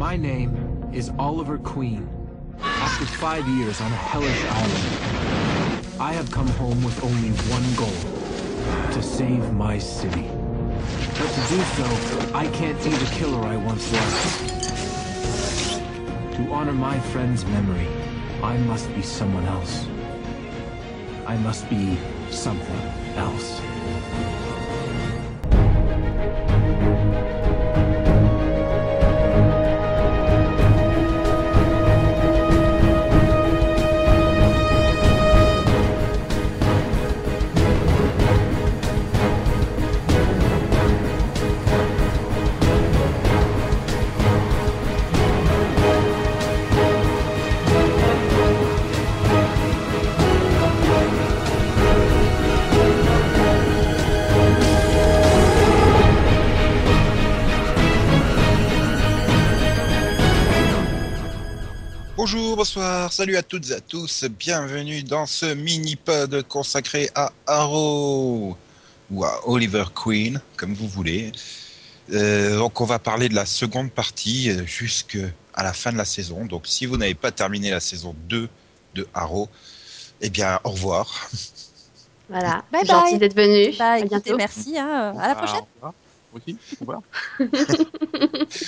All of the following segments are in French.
My name is Oliver Queen. After five years on a hellish island, I have come home with only one goal. To save my city. But to do so, I can't be the killer I once was. To honor my friend's memory, I must be someone else. I must be something else. Bonjour, bonsoir, salut à toutes et à tous, bienvenue dans ce mini-pod consacré à Arrow, ou à Oliver Queen, comme vous voulez. Euh, donc on va parler de la seconde partie euh, jusqu'à la fin de la saison. Donc si vous n'avez pas terminé la saison 2 de Arrow, eh bien au revoir. Voilà. Bye Gentil bye. d'être venu. Bah à écoutez, bientôt. merci, hein, à la prochaine. Au revoir. Aussi.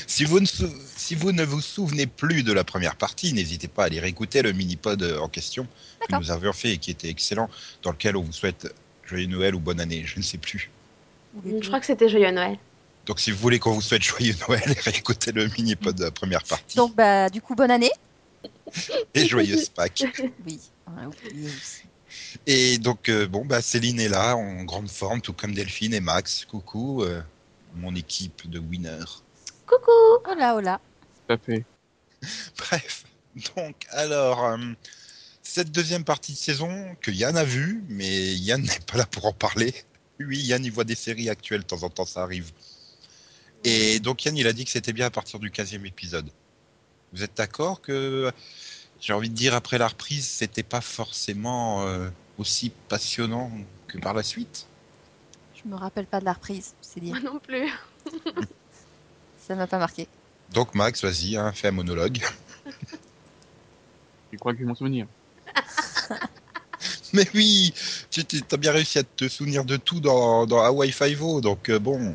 Si vous, ne sou- si vous ne vous souvenez plus de la première partie, n'hésitez pas à aller réécouter le mini-pod en question que nous avions fait et qui était excellent, dans lequel on vous souhaite joyeux Noël ou bonne année, je ne sais plus. Je crois que c'était joyeux Noël. Donc si vous voulez qu'on vous souhaite joyeux Noël, réécoutez le mini-pod de la première partie. Donc bah du coup bonne année. Et joyeuse Pâques. Oui. on a oublié aussi. Et donc, euh, bon, bah, Céline est là, en grande forme, tout comme Delphine et Max. Coucou, euh, mon équipe de winners. Coucou. Tout à fait. Bref, donc, alors, euh, cette deuxième partie de saison que Yann a vue, mais Yann n'est pas là pour en parler. Lui, Yann, il voit des séries actuelles, de temps en temps, ça arrive. Et donc, Yann, il a dit que c'était bien à partir du 15e épisode. Vous êtes d'accord que, j'ai envie de dire, après la reprise, c'était pas forcément euh, aussi passionnant que par la suite? Je me rappelle pas de la reprise, c'est dire. Moi non plus. Ça m'a pas marqué. Donc, Max, vas-y, hein, fais un monologue. Je crois que je vais m'en souvenir. Mais oui, tu as bien réussi à te souvenir de tout dans, dans Hawaii Five-O, donc euh, bon.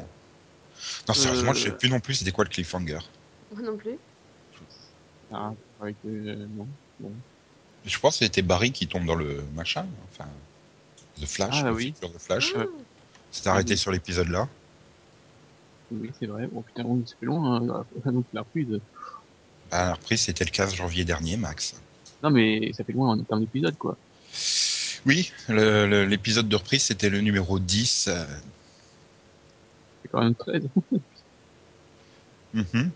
Non, sérieusement, Euh. je sais plus non plus c'était quoi le cliffhanger. Moi non plus. Ah, avec, euh, non. Bon. Je pense que c'était Barry qui tombe dans le machin, enfin, The Flash, Ah, le oui. The Flash. Ouais. C'était arrêté oui. sur l'épisode là. Oui, c'est vrai. Bon, putain, on ça fait loin, hein, la- donc la reprise. Ah, la reprise, c'était le 15 janvier dernier, Max. Non, mais ça fait loin en termes d'épisode, quoi. Oui, l'épisode de reprise, c'était le numéro 10. euh, C'est quand même 13. mhm.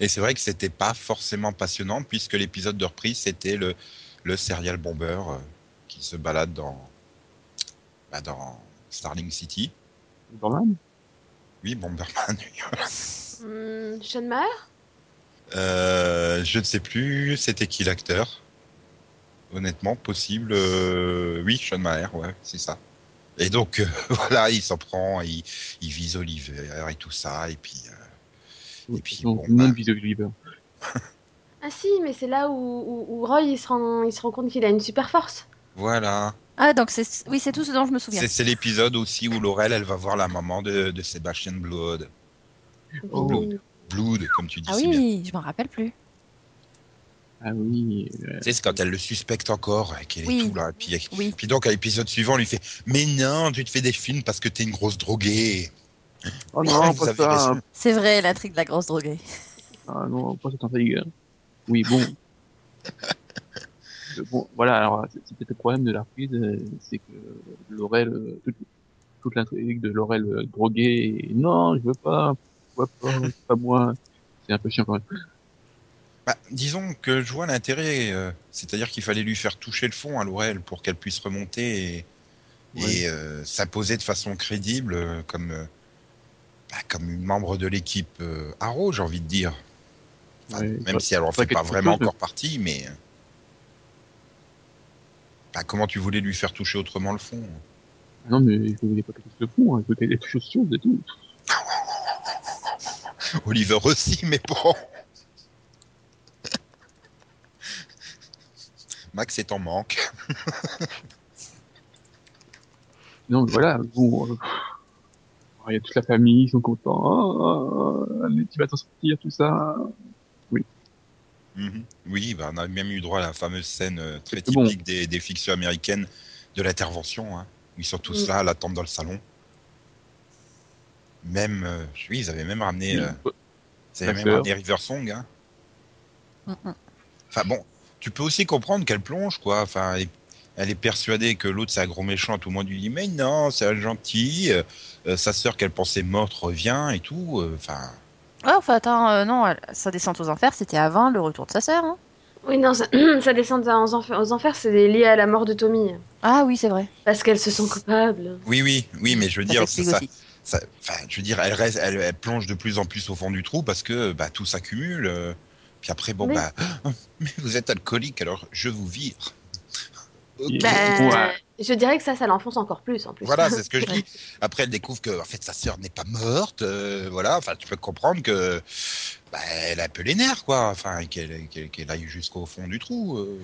Et c'est vrai que c'était pas forcément passionnant, puisque l'épisode de reprise, c'était le, le serial bomber euh, qui se balade dans, bah, dans Starling City. Borman Oui, Bomberman. Sean Maher Euh, je ne sais plus c'était qui l'acteur? Honnêtement, possible. euh, oui, Sean Maher, ouais, c'est ça. Et donc, euh, voilà, il s'en prend, il, il vise Oliver et tout ça, et puis... euh, Et puis, Donc, bon, monde bah. vise Oliver. Ah si, mais c'est là où, où, où Roy il se rend, il se rend compte qu'il a une super force. voilà. Ah donc c'est oui c'est tout ce dont je me souviens. C'est l'épisode aussi où Laurel, elle va voir la maman de, de Sebastian Blood. Oh. Oui. Blood, comme tu dis Ah bien. oui, je m'en rappelle plus. Ah oui. euh, Tu sais, c'est quand elle le suspecte encore, et qu'elle Oui. est tout là. Et puis, Oui. puis donc, à l'épisode suivant, on lui fait « Mais non, tu te fais des films parce que t'es une grosse droguée. » Oh non, vous pas avez ça. raison. C'est vrai l'intrigue de la grosse droguée. Ah non, pas cette intrigue. Oui, bon. Bon, voilà, alors c'est peut-être le problème de la reprise, euh, c'est que Laurel, euh, toute, toute l'intrigue de Laurel euh, droguée, et non, je veux pas, veux pas, pas moi. C'est un peu chiant quand même. Bah, disons que je vois l'intérêt, euh, c'est-à-dire qu'il fallait lui faire toucher le fond à Laurel pour qu'elle puisse remonter et, euh, s'imposer de façon crédible euh, comme, bah, comme une membre de l'équipe Arrow, j'ai envie de dire. Enfin, même si elle en fait pas vraiment encore partie, mais. Bah, comment tu voulais lui faire toucher autrement le fond hein Non, mais je voulais pas qu'elle touche le fond, je voulais qu'elle touche aux et tout. Oliver aussi, mais bon. Max est en manque. non, mais voilà, bon. Euh, il y a toute la famille, ils sont contents. Oh, tu vas t'en sortir, tout ça. Mhm. Oui, bah, on a même eu droit à la fameuse scène euh, très bon. typique des, des fictions américaines de l'intervention. Hein, où ils sont tous Mm. là à l'attendre dans le salon. Même, euh, oui, ils avaient même ramené, euh, ils avaient La même sœur. ramené River Song. Hein. Mm, mm. Enfin bon, tu peux aussi comprendre qu'elle plonge, quoi. Enfin, elle est, elle est persuadée que l'autre c'est un gros méchant. Tout le monde lui dit mais non, c'est un gentil. euh, euh, sa sœur qu'elle pensait morte revient et tout. euh, Enfin, Ouais, enfin, attends, euh, non, sa descente aux enfers, c'était avant le retour de sa sœur. hein. Oui, non, ça, sa descente aux enfers, aux enfers c'est lié à la mort de Tommy. Ah oui, c'est vrai. Parce qu'elle se sent coupable. oui, oui, oui, mais je veux Ça dire, ça, aussi. ça- enfin, je veux dire, elle reste, elle, elle plonge de plus en plus au fond du trou parce que bah, tout s'accumule. euh, puis après, bon, Mais- bah, mais vous êtes alcoolique, alors je vous vire. Ouais. Je dirais que ça, ça l'enfonce encore plus en plus. Voilà, c'est ce que je dis. Après, elle découvre que en fait sa sœur n'est pas morte. euh, voilà, enfin, tu peux comprendre que bah, elle a un peu les nerfs, quoi. Enfin, qu'elle qu'elle qu'elle aille jusqu'au fond du trou. euh.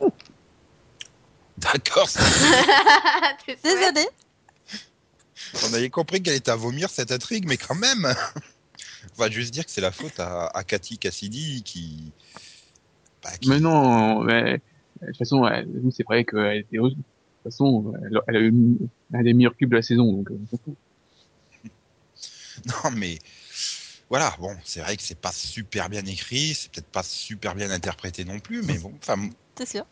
D'accord. Désolée. On avait compris qu'elle était à vomir cette intrigue, mais quand même. On va juste dire que c'est la faute à, à Cathy Cassidy qui. bah, qui- Mais non, mais, de toute façon, c'est vrai qu'elle était heureuse. De toute façon, elle, elle a eu un des meilleurs cubes de la saison, donc euh, on s'en fout. Non, mais voilà, bon, c'est vrai que c'est pas super bien écrit, c'est peut-être pas super bien interprété non plus, mais bon, enfin, C'est sûr.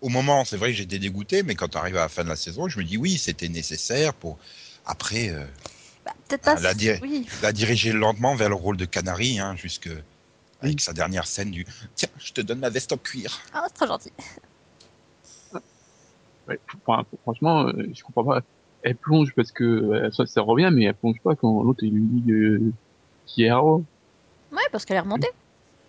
au moment, c'est vrai que j'étais dégoûté, mais quand on arrive à la fin de la saison, je me dis oui, c'était nécessaire pour après euh, Bah, Peut-être pas. Ah, la dir- Oui. la diriger lentement vers le rôle de Canary, hein, jusque avec sa dernière scène du tiens, je te donne ma veste en cuir. Ah, c'est très gentil. Ouais, enfin, franchement, euh, je comprends pas. Elle plonge parce que euh, ça, ça revient, mais elle plonge pas quand l'autre lui dit euh, qui est. Ouais, parce qu'elle est remontée.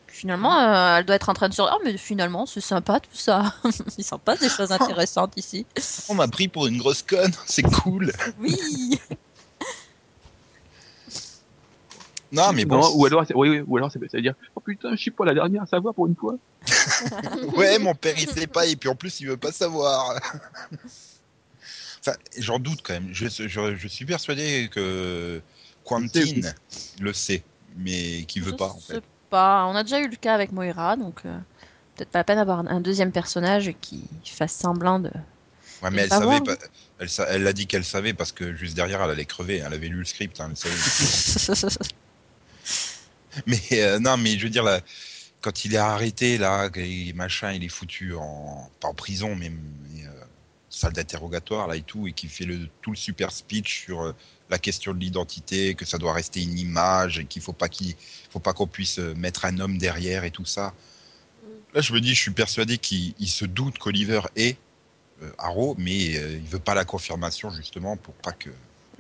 Finalement, euh, elle doit être en train de se dire Oh, mais finalement, c'est sympa tout ça. Il s'en passe des choses intéressantes ici. On m'a pris pour une grosse conne, c'est cool. Oui. Non, mais bon, Non, ou alors, c'est- oui, oui, ou alors c'est- ça veut dire oh putain, je suis pas la dernière à savoir pour une fois. ouais, mon père il sait pas et puis en plus il veut pas savoir. enfin, j'en doute quand même. Je, je, je suis persuadé que Quentin le sait, mais qui veut Je pas en sais fait. pas. On a déjà eu le cas avec Moira, donc euh, peut-être pas la peine d'avoir un deuxième personnage qui fasse semblant de. Ouais, mais elle pas savait, voir. pas- elle, elle a dit qu'elle savait parce que juste derrière elle allait crever. Elle avait lu le script, hein, elle savait. Mais euh, non, mais je veux dire, là, quand il est arrêté, là, et machin, il est foutu en. pas en prison, mais, mais, euh, salle d'interrogatoire, là et tout, et qui fait le, tout le super speech sur euh, la question de l'identité, que ça doit rester une image, et qu'il faut pas qu'il faut pas qu'on puisse mettre un homme derrière et tout ça. Là, je me dis, je suis persuadé qu'il il se doute qu'Oliver est Arrow, mais il veut pas la confirmation, justement, pour pas que.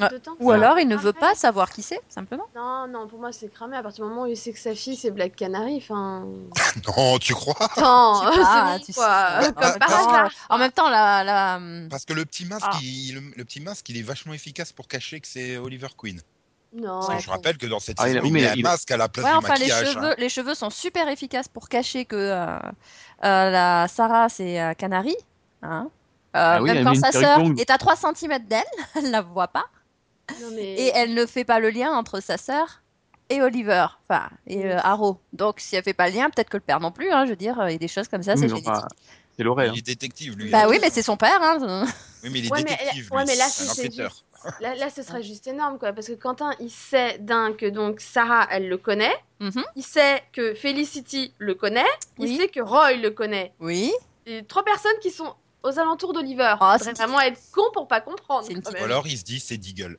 Que Ou ça- alors il ne veut pas savoir qui c'est, simplement. Non, non, pour moi c'est cramé. À partir du moment où il sait que sa fille c'est Black Canary, enfin. Non, tu crois? C'est bon tu quoi. sais. Comme par Attends. hasard. En même temps, la, la... Parce que le petit masque, Ah. il, le, le petit masque, il est vachement efficace pour cacher que c'est Oliver Queen. Non. Ouais, je bon. rappelle que dans cette Ah, il a- saison, il, oui, mais met un il- masque à la place Ouais, du enfin, les cheveux, hein. les cheveux sont super efficaces pour cacher que euh, euh, la Sarah, c'est euh, Canary. Hein Euh, Ah oui, même quand sa sœur est à 3 cm d'elle, elle la voit pas. Non, mais... Et elle ne fait pas le lien entre sa sœur et Oliver, enfin, et euh, Arrow. Donc, si elle fait pas le lien, peut-être que le père non plus, hein, je veux dire, euh, il y a des choses comme ça, Oui, c'est génétique. enfin, c'est l'oreille. Il est détective, lui. Bah hein. oui, mais c'est son père, hein. Oui, mais il est Ouais, mais- détective, ouais, lui. mais là, c'est. Là, là, ce serait juste énorme, quoi. Parce que Quentin, il sait d'un que donc Sarah, elle le connaît. Mhm. Il sait que Felicity le connaît. Oui. Il sait que Roy le connaît. Oui. Et trois personnes qui sont aux alentours d'Oliver. Faudrait c'est- vraiment être con pour pas comprendre. Une Ou alors, il se dit, c'est Deagle.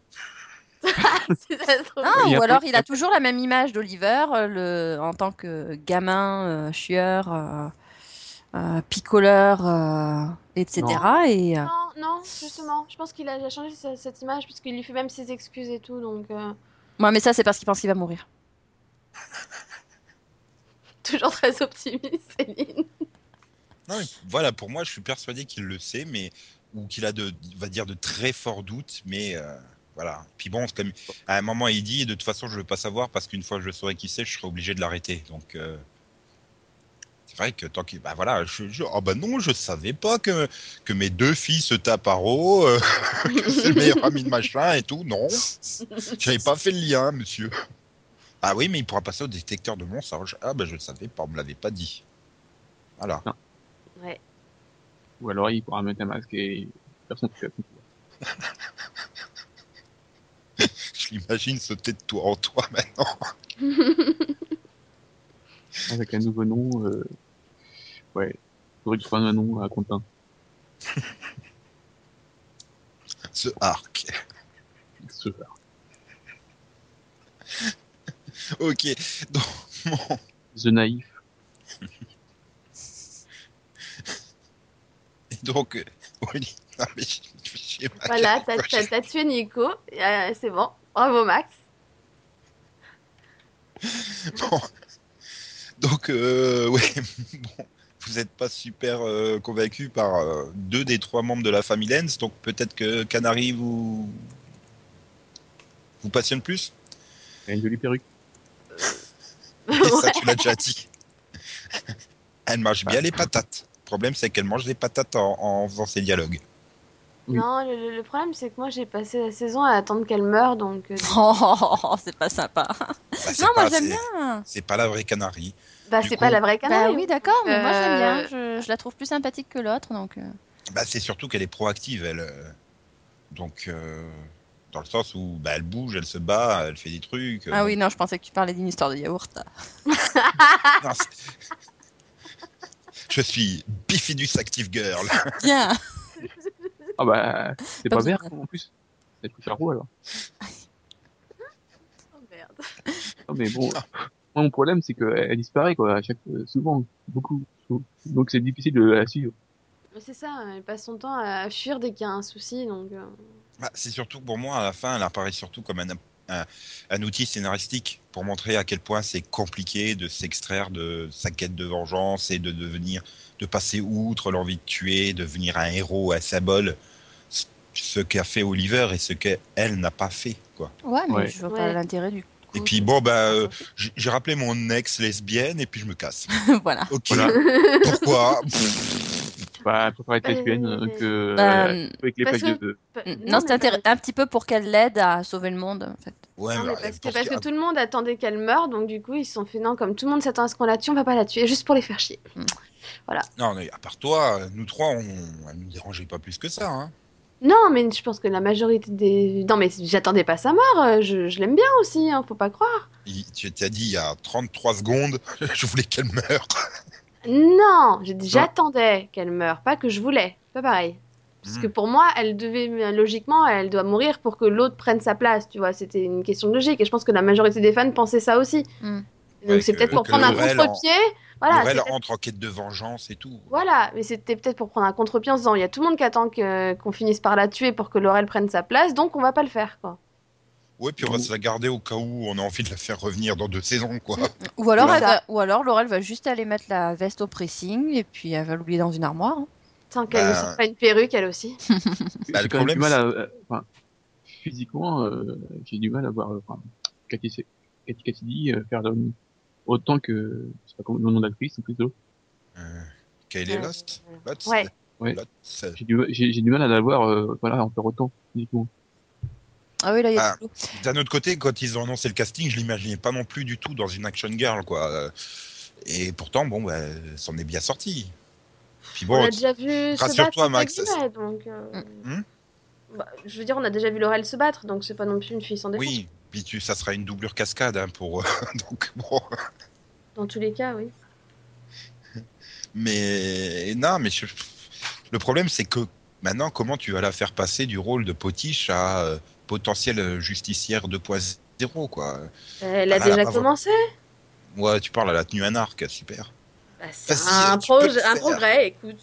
Trouve. Ah, ou alors il a toujours la même image d'Oliver euh, le... en tant que gamin, euh, chieur, euh, euh, picoleur, euh, etc. Et, euh, Non, non, justement. Je pense qu'il a, changé sa- cette image puisqu'il lui fait même ses excuses et tout. Donc, euh, ouais, mais ça, c'est parce qu'il pense qu'il va mourir. toujours très optimiste, Céline. Non, voilà, pour moi, je suis persuadé qu'il le sait, mais ou qu'il a de, va dire, de très forts doutes, mais euh, voilà. Puis bon, à un moment, il dit, de toute façon, je veux pas savoir parce qu'une fois que je saurai qui c'est, je serai obligé de l'arrêter. Donc, euh, C'est vrai que tant qu'il. Bah voilà, je, je- oh bah non, je savais pas que, que mes deux filles se tapent à Ro, euh, que c'est le meilleur ami de machin et tout. Non, j'avais pas fait le lien, monsieur. Ah oui, mais il pourra passer au détecteur de mensonges. Ah bah je le savais pas, on me l'avait pas dit. Voilà. Ouais. Ou alors il pourra mettre un masque et personne ne fait Je l'imagine sauter de toi en toi maintenant. avec un nouveau nom. Euh... Ouais, faudrait que je un nom à Quentin. Ce arc. Ce- Ok. Donc, The Naïf. et donc, euh, oui. Non, mais je-. Voilà, t'as t'as- t'as tué Nico. Euh, c'est bon. Bravo, Max. Bon. Donc, euh, ouais, bon, vous n'êtes pas super euh, convaincu par euh, deux des trois membres de la famille Lenz, donc peut-être que Canary vous vous passionne plus? Il a une jolie perruque. Et ça, tu l'as déjà dit. Elle mange bien les patates. Le problème, c'est qu'elle mange les patates en, en faisant ses dialogues. Oui. Non, le, problème, c'est que moi, j'ai passé la saison à attendre qu'elle meure, donc... euh, Oh, c'est pas sympa. Bah, Non, moi j'aime bien. C'est pas la vraie Canary. bah, c'est pas la vraie Bah canard. oui, d'accord, mais moi j'aime bien. Euh, Je, je la trouve plus sympathique que l'autre, donc. euh. Bah, c'est surtout qu'elle est proactive, elle. Donc, euh, dans le sens où bah, elle bouge, elle se bat, elle fait des trucs. Ah oui, non, je pensais que tu parlais d'une histoire de yaourt. Non, c'est- Je suis Bifidus Active Girl. Bien. Ah bah, c'est Pas pas, vert en plus. C'est plus faire roux alors. Oh, merde. Ah, mais bon, moi mon problème c'est qu'elle disparaît quoi, à chaque souvent, beaucoup. Donc c'est difficile de la suivre. Mais C'est ça, elle passe son temps à fuir dès qu'il y a un souci, donc... euh, Bah, c'est surtout que pour moi, à la fin, elle apparaît surtout comme un, un, un outil scénaristique pour montrer à quel point c'est compliqué de s'extraire de sa quête de vengeance et de devenir, de passer outre l'envie de tuer, de devenir un héros, un symbole. Ce- qu'a fait Oliver et ce qu'elle n'a pas fait, quoi. Ouais, mais Ouais. je vois Ouais. pas l'intérêt du coup. Et puis bon, bah, euh, j'ai j'ai rappelé mon ex lesbienne et puis je me casse. voilà. Ok. Voilà. Pourquoi? Bah, elle préfère être Euh, lesbienne euh, que Bah, euh, avec les de. Pas- Non, pas- intér- un petit peu pour qu'elle l'aide à sauver le monde, en fait. Ouais, Non, mais bah, parce, que, parce ce- que tout le monde attendait qu'elle meure, donc du coup ils se sont fait non, comme tout le monde s'attend à ce qu'on la tue, on va pas la tuer, juste pour les faire chier. Non, mais à part toi, nous trois, on, elle nous dérangeait pas plus que ça. Hein. Non, mais je pense que la majorité des. Non, mais j'attendais pas sa mort, euh, je, je l'aime bien aussi, hein, faut pas croire. Il- Tu t'as dit il y a 33 secondes, je voulais qu'elle meure. Non, j'attendais qu'elle meure, pas que je voulais, pas pareil. Parce Hmm. que pour moi, elle devait, logiquement, elle doit mourir pour que l'autre prenne sa place, tu vois, c'était une question de logique, et je pense que la majorité des fans pensaient ça aussi. Hmm. Donc Ouais, c'est peut-être pour prendre un contre-pied, voilà, peut-être- entre en quête de vengeance et tout. Voilà, mais c'était peut-être pour prendre un contre-pied en se disant il y a tout le monde qui attend que- qu'on finisse par la tuer pour que Laurel prenne sa place, donc on va pas le faire, quoi. Ouais, puis on va se la garder au cas où on a envie de la faire revenir dans deux saisons, quoi. Ou alors, ça. va- ou alors Laurel va juste aller mettre la veste au pressing et puis elle va l'oublier dans une armoire. hein. Tant qu'elle ne Bah. sort pas une perruque, elle aussi. Bah, j'ai le quand même problème, du mal à, euh, enfin, physiquement, euh, j'ai du mal à voir, enfin, Cathy, Cathy Cassidy euh, faire autant que, je sais pas comment le nom d'actrice, en plus de l'autre. Euh, Kaylee Euh, Lost? Lost? Ouais. J'ai du, j'ai, j'ai du mal à la voir, euh, voilà, en faire autant, physiquement. Ah oui, là, il y a Ah. D'un autre côté, quand ils ont annoncé le casting, je l'imaginais pas non plus du tout dans une action girl, quoi. Euh, Et pourtant, bon, bah, s'en est bien sorti. Puis on bon, a déjà vu se rassure-toi, battre, Max. donc... euh, Hmm bah, je veux dire, on a déjà vu Laurel se battre, donc c'est pas non plus une fille sans défense. oui, puis tu, ça sera une doublure cascade, hein, pour. euh, donc bon. Dans tous les cas, oui. Mais non, mais je- le problème, c'est que maintenant, comment tu vas la faire passer du rôle de potiche à euh, potentielle justicière 2.0, quoi Elle a Ah, là, déjà là, commencé? Ouais, tu parles, elle a tenu un arc, super. Bah, c'est un, progrès, écoute.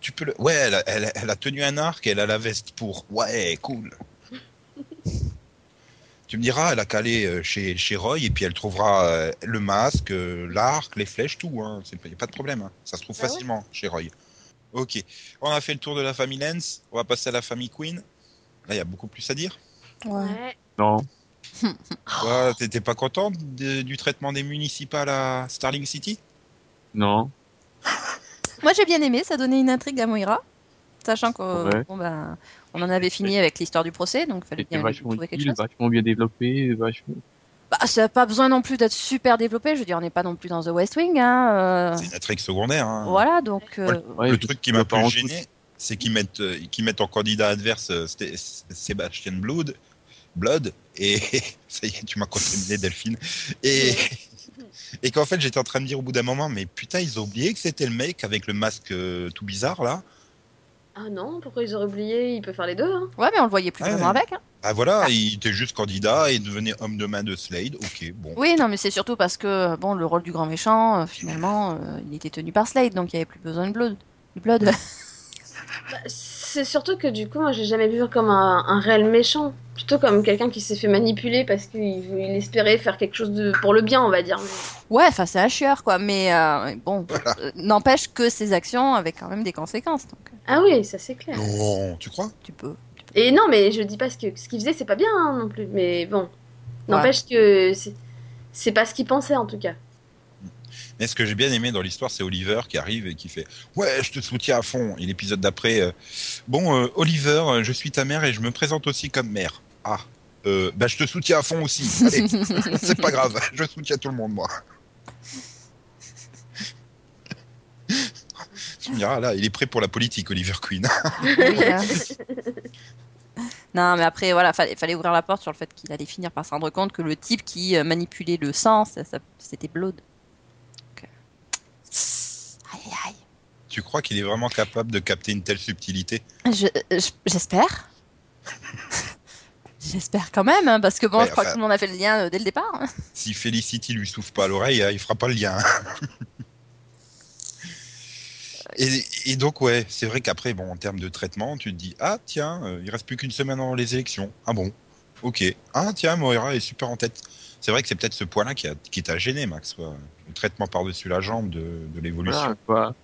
Tu peux le... Ouais, elle a, elle, elle a tenu un arc, elle a la veste pour. Ouais, cool. tu me diras, elle a calé euh, chez, chez Roy et puis elle trouvera euh, le masque, euh, l'arc, les flèches, tout. Hein. C'est pas- y a pas de problème. hein. Ça se trouve Ah ouais facilement chez Roy. Ok, on a fait le tour de la famille Lens. On va passer à la famille Queen. Là, il y a beaucoup plus à dire. Ouais. Non. Ouais, T'étais pas content de- du traitement des municipales à Starling City? Non. Moi j'ai bien aimé, ça donnait une intrigue à Moira. Sachant qu'on Ouais. bon, ben, on en avait fini avec l'histoire du procès, donc il fallait C'était bien vachement trouver quelque utile, chose. vachement bien développé, vachement. Bah, ça n'a pas besoin non plus d'être super développé, je veux dire, on n'est pas non plus dans The West Wing. Hein, euh, C'est une intrigue secondaire. Hein. Voilà, donc. euh, Ouais, le truc qui m'a en plus gêné, c'est qu'ils mettent, euh, qu'ils mettent en candidat adverse euh, Sté- Sébastien Blood, Blood, et ça y est, tu m'as contaminé Delphine, et, et qu'en fait j'étais en train de dire au bout d'un moment, mais putain, ils ont oublié que c'était le mec avec le masque euh, tout bizarre là. Ah non, pourquoi ils auraient oublié? Il peut faire les deux. Hein. Ouais, mais on le voyait plus Ouais. vraiment avec. hein. Ah voilà, Ah. il était juste candidat et devenait homme de main de Slade, ok, bon. Oui, non, mais c'est surtout parce que bon, le rôle du grand méchant, euh, finalement, euh, il était tenu par Slade, donc il n'y avait plus besoin de Blood. Du Blood. Bah, c'est surtout que du coup, moi, j'ai jamais vu comme un, un réel méchant. Plutôt comme quelqu'un qui s'est fait manipuler parce qu'il il espérait faire quelque chose de pour le bien, on va dire. Ouais, enfin, c'est un chieur, quoi. Mais euh, bon, euh, n'empêche que ses actions avaient quand même des conséquences. Donc, euh, Ah oui, ça c'est clair. Non, tu crois? Tu peux. Et non, mais je dis pas ce que ce qu'il faisait, c'est pas bien hein, non plus. Mais bon, n'empêche que c'est c'est pas ce qu'il pensait en tout cas. Mais ce que j'ai bien aimé dans l'histoire, c'est Oliver qui arrive et qui fait Ouais, je te soutiens à fond. Et l'épisode d'après euh, Bon, euh, Oliver, euh, je suis ta mère et je me présente aussi comme mère. Ah, euh, bah, je te soutiens à fond aussi. Allez, c'est pas grave, je soutiens tout le monde, moi. me diras, là, il est prêt pour la politique, Oliver Queen. Non, mais après, voilà, fallait, fallait ouvrir la porte sur le fait qu'il allait finir par se rendre compte que le type qui manipulait le sang, ça- ça- c'était Blood. Euh, Aïe, aïe, tu crois qu'il est vraiment capable de capter une telle subtilité? Je- je- J'espère. J'espère quand même, hein, parce que bon, Ouais, je crois enfin- que tout le monde a fait le lien euh, dès le départ. hein. Si Felicity lui souffle pas à l'oreille, hein, il fera pas le lien. Et, et donc ouais, c'est vrai qu'après, bon, en termes de traitement, tu te dis ah tiens, euh, il reste plus qu'une semaine avant les élections. Ah bon, ok. Ah tiens, Moira est super en tête. C'est vrai que c'est peut-être ce point-là qui, a- qui t'a gêné, Max. quoi. Le traitement par-dessus la jambe de, de l'évolution. Voilà, quoi.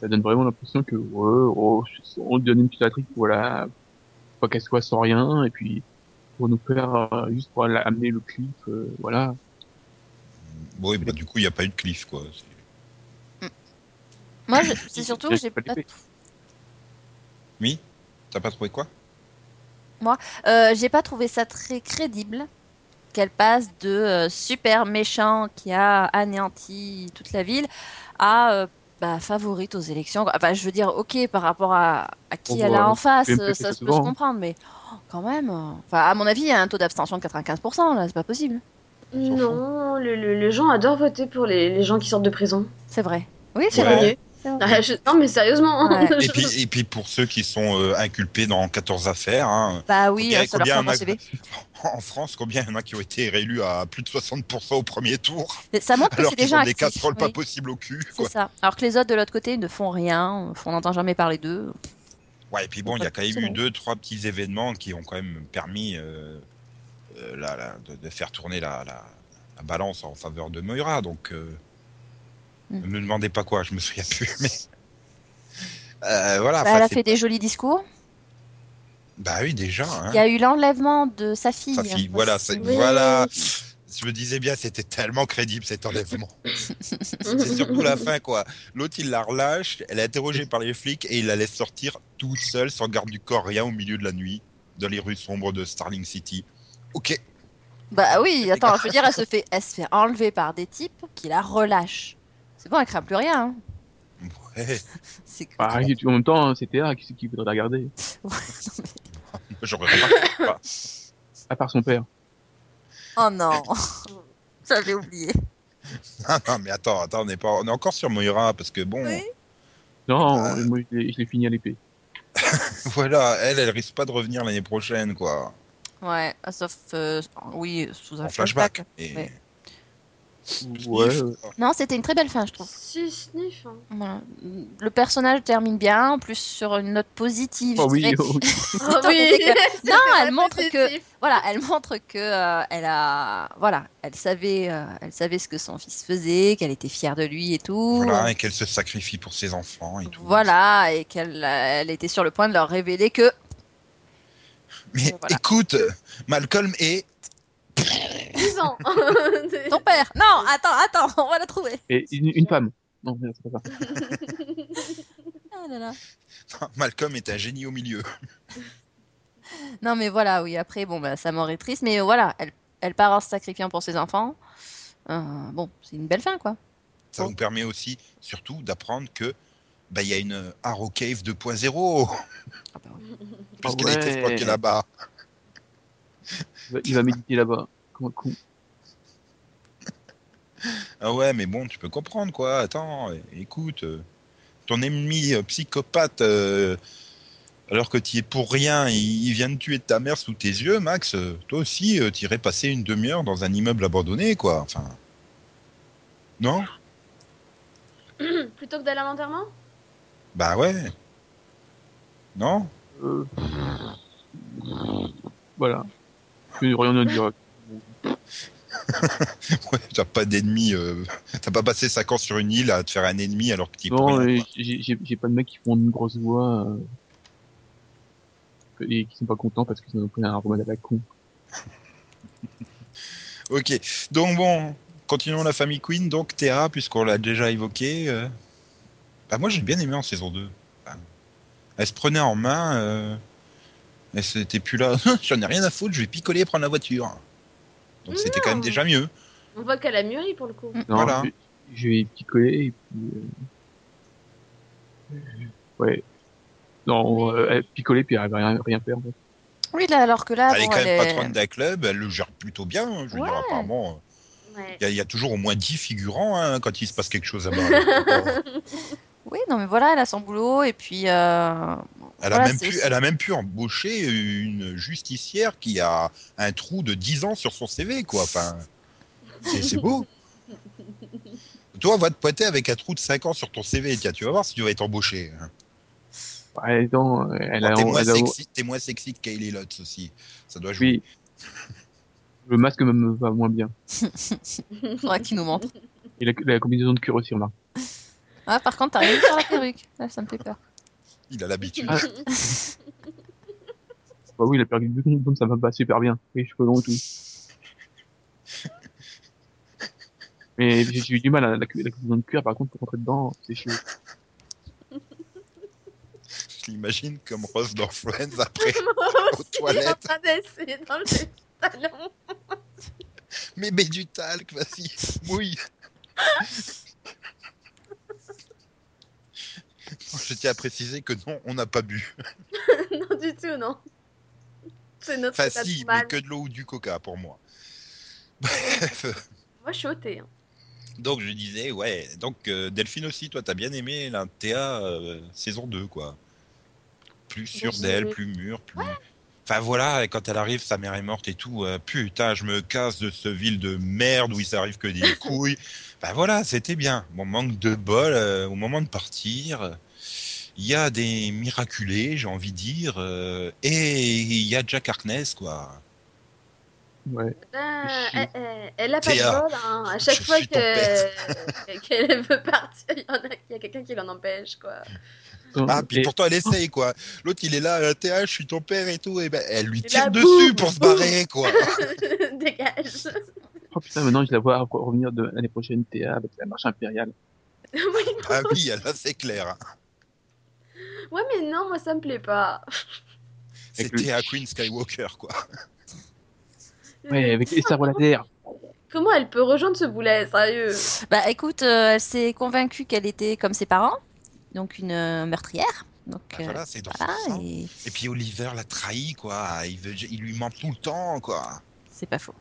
Ça donne vraiment l'impression que, ouais, oh, on te donne une petite intrigue, voilà, pas qu'elle soit sans rien, et puis, pour nous faire, euh, juste pour amener le clip, euh, voilà. Oui, bah, du coup, il n'y a pas eu de cliff, quoi. C'est- Moi, je- c'est surtout que j'ai pas. Oui? T'as pas trouvé quoi? Euh, j'ai pas trouvé ça très crédible qu'elle passe de euh, super méchant qui a anéanti toute la ville à euh, bah, favorite aux élections. Enfin, je veux dire, ok, par rapport à, à qui On elle a en face, ça ça se peut se comprendre, mais oh, quand même. euh, Enfin, à mon avis, il y a un taux d'abstention de 95%, là, c'est pas possible. Non, le- le- les gens adorent voter pour les, les gens qui sortent de prison. C'est vrai. Oui, C'est Ouais. vrai. Ah, je- Non mais sérieusement. Ouais. et puis, et puis pour ceux qui sont euh, inculpés dans 14 affaires, hein, Bah oui, Combien- ça un CV. en France, combien il y en a qui ont été réélus à plus de 60% au premier tour? Mais Ça montre que c'est ont des casseroles pas possibles au cul. C'est ça. Alors que les autres de l'autre côté ne font rien, on n'entend jamais parler d'eux. Ouais, et puis bon, il y a quand même eu deux, trois petits événements qui ont quand même permis euh, euh, la- la- de, de faire tourner la, la- la balance en faveur de Moira. Donc. Ne me demandez pas quoi, je me souviens plus. Mais Euh, voilà. Bah, elle a fait des jolis discours. Bah oui, déjà. hein. Il y a eu l'enlèvement de sa fille. Sa fille, voilà, Oui. voilà. Je me disais bien, c'était tellement crédible cet enlèvement. C'est surtout la fin, quoi. L'autre, il la relâche, elle est interrogée par les flics et il la laisse sortir toute seule, sans garde du corps, rien au milieu de la nuit, dans les rues sombres de Starling City. Ok. Bah oui, attends, je veux dire, elle se fait, elle se fait enlever par des types qui la relâchent. C'est bon, elle craint plus rien. hein. Ouais, C'est que- Bah, en même temps, hein, c'était là, qui c'est qui voudrait la regarder? Ouais, non, mais- j'aurais pas. À part son père. Oh non, j'avais oublié. Non, non, mais attends, attends, on est, pas... on est encore sur Moira, parce que bon, Oui. Non, Ah. moi, je l'ai je fini à l'épée. voilà, elle, elle risque pas de revenir l'année prochaine, quoi, Ouais, sauf, euh, oui, sous un en flashback. Et... Ouais. Ouais, Non, c'était une très belle fin, je trouve. Si sniff. hein. Voilà. Le personnage termine bien, en plus sur une note positive. oh oui, oh oui. Ah oui. C'est Non, elle montre que-. Voilà, elle montre que euh, elle a, voilà, elle savait, euh, elle savait ce que son fils faisait, qu'elle était fière de lui et tout. Voilà, et qu'elle se sacrifie pour ses enfants et tout. Voilà, et qu'elle euh, elle était sur le point de leur révéler que Mais Voilà. écoute, Malcolm est 10 ans. ton père. Non, attends, attends, on va la trouver. Et une, une femme. Non, merde, c'est pas ça. là là. Malcolm est un génie au milieu. Non, mais voilà, oui, après, bon, bah, sa mort est triste, mais voilà, elle, elle part en se sacrifiant pour ses enfants. Euh, bon, c'est une belle fin, quoi. Ça Bon. nous permet aussi, surtout, d'apprendre que bah, il y a une Arrow Cave 2.0 Ah bah oui. puisqu'elle a été ouais. exploitée là-bas. Il va- Il va méditer là-bas. Comme un con. Ah ouais, mais bon, tu peux comprendre quoi. Attends, écoute, euh, ton ennemi euh, psychopathe, euh, alors que tu es pour rien, il, il vient de tuer ta mère sous tes yeux, Max. toi aussi, euh, t'irais passer une demi-heure dans un immeuble abandonné, quoi. Enfin, non? Plutôt que d'aller à l'enterrement? Bah ouais. Non? Euh, Voilà. N'ai rien à dire. Ouais, t'as pas d'ennemi. euh, T'as pas passé 5 ans sur une île à te faire un ennemi alors que pour Non, j'ai pas de mecs qui font une grosse voix euh, et qui sont pas contents parce qu'ils ont pris un remède à la con. Ok, donc bon, continuons la famille Queen. Donc Terra, puisqu'on l'a déjà évoqué, euh, bah moi j'ai bien aimé en saison 2. Enfin, elle se prenait en main, euh, elle s'était plus là, j'en ai rien à foutre, je vais picoler et prendre la voiture. Donc c'était quand même déjà mieux. On voit qu'elle a mûri pour le coup. Mm. Non, Voilà. je, je vais picoler et puis. euh, Ouais. Non, Mais- euh, elle picoler puis elle va rien, rien faire. Oui, là, alors que là, elle est quand même est- patronne d'un club, elle le gère plutôt bien. hein, Je veux dire, apparemment, Ouais. il y, a- il y a toujours au moins 10 figurants hein, quand il se passe quelque chose là-bas. Oui, non, mais voilà, elle a son boulot, et puis... euh, Elle, a même pu, elle a même pu embaucher une justicière qui a un trou de 10 ans sur son CV, quoi. Enfin, c'est beau. Toi, va te pointer avec un trou de 5 ans sur ton CV, tiens, tu vas voir si tu vas être embauché. hein. Ouais, non, elle a, T'es moins, a- sexy, t'es moins sexy que Kaylee Lutz aussi. Ça doit jouer. oui. Le masque me- va moins bien. Faudra qu'il nous montre. Et la, la combinaison de cuir aussi, remarque. Ah, par contre, t'as rien sur la perruque. Là, ça me fait peur. Il a l'habitude. Ah. Bah oui, la perruque du donc ça va pas super bien. Les cheveux longs et tout. Mais j'ai eu du mal à la, cu- la combinaison de cuir, par contre, pour rentrer dedans, c'est chiant. Je l'imagine comme Rose dans Friends après aux aussi, en toilettes. train d'essayer d'enlever le talon. Mais mets du talc, vas-y, mouille. Je tiens à préciser que non, on n'a pas bu. non, du tout, non. C'est notre Enfin, si, mais que de l'eau ou du coca pour moi. Bref. Moi, je suis au thé. hein. Donc je disais, ouais, donc euh, Delphine aussi, toi t'as bien aimé la TA euh, saison 2, quoi. Plus sûre j'ai d'elle, aimé. plus mûre, plus... Enfin voilà, et quand elle arrive, sa mère est morte et tout, euh, putain, je me casse de ce ville de merde où il s'arrive que des couilles. Enfin voilà, c'était bien. Bon, manque de bol, euh, au moment de partir, il y a des miraculés, j'ai envie de dire, euh, et il y a Jack Harkness, quoi. Ouais. Ah, Je suis- elle, elle- elle a pas de bol. Hein. À chaque je fois qu'elle veut partir, il y, en a- il y a quelqu'un qui l'en empêche. quoi. Ah, puis Et- pourtant elle essaye, quoi. L'autre il est là, euh, TH, je suis ton père et tout, et ben elle lui tire là, dessus boum, pour se barrer, quoi. Dégage. Oh putain, maintenant je la vois re- revenir de l'année prochaine TA avec la marche impériale. oui, Ah oui, là c'est clair. hein. ouais, mais non, moi ça me plaît pas. Avec le- C'était à Queen Skywalker, quoi. Ouais, avec les sabres laser. Comment elle peut rejoindre ce boulet, sérieux? Bah écoute, euh, elle s'est convaincue qu'elle était comme ses parents, donc une euh, meurtrière. Donc Bah, euh, voilà, c'est dans voilà, son sang. et Et puis Oliver l'a trahi, quoi. Il, veut, il lui ment tout le temps, quoi. c'est pas faux.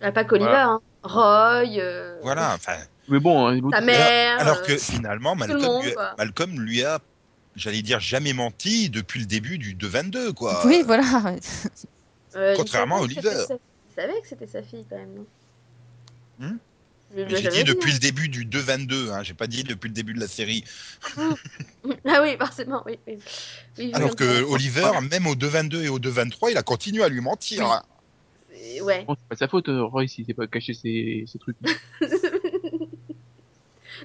Ah, Pas qu'Oliver, hein. Roy, euh, Voilà, enfin. Mais bon, hein, sa mère. Alors que finalement, le Malcolm, monde, lui, quoi. Malcolm lui a, j'allais dire, jamais menti depuis le début du 2-22, quoi. Oui, voilà. il contrairement à Oliver. sa- Il savait que c'était sa fille quand même, non? Hmm? J'ai dit depuis le début du 2-22, hein. j'ai pas dit depuis le début de la série. Ah oui, forcément, oui. oui. Oui, Alors que. Oliver, même au 2-22 et au 2-23, il a continué à lui mentir. Oui. hein. Ouais. Bon, c'est pas sa faute, euh, Roy, s'il s'est pas caché ses, ses trucs.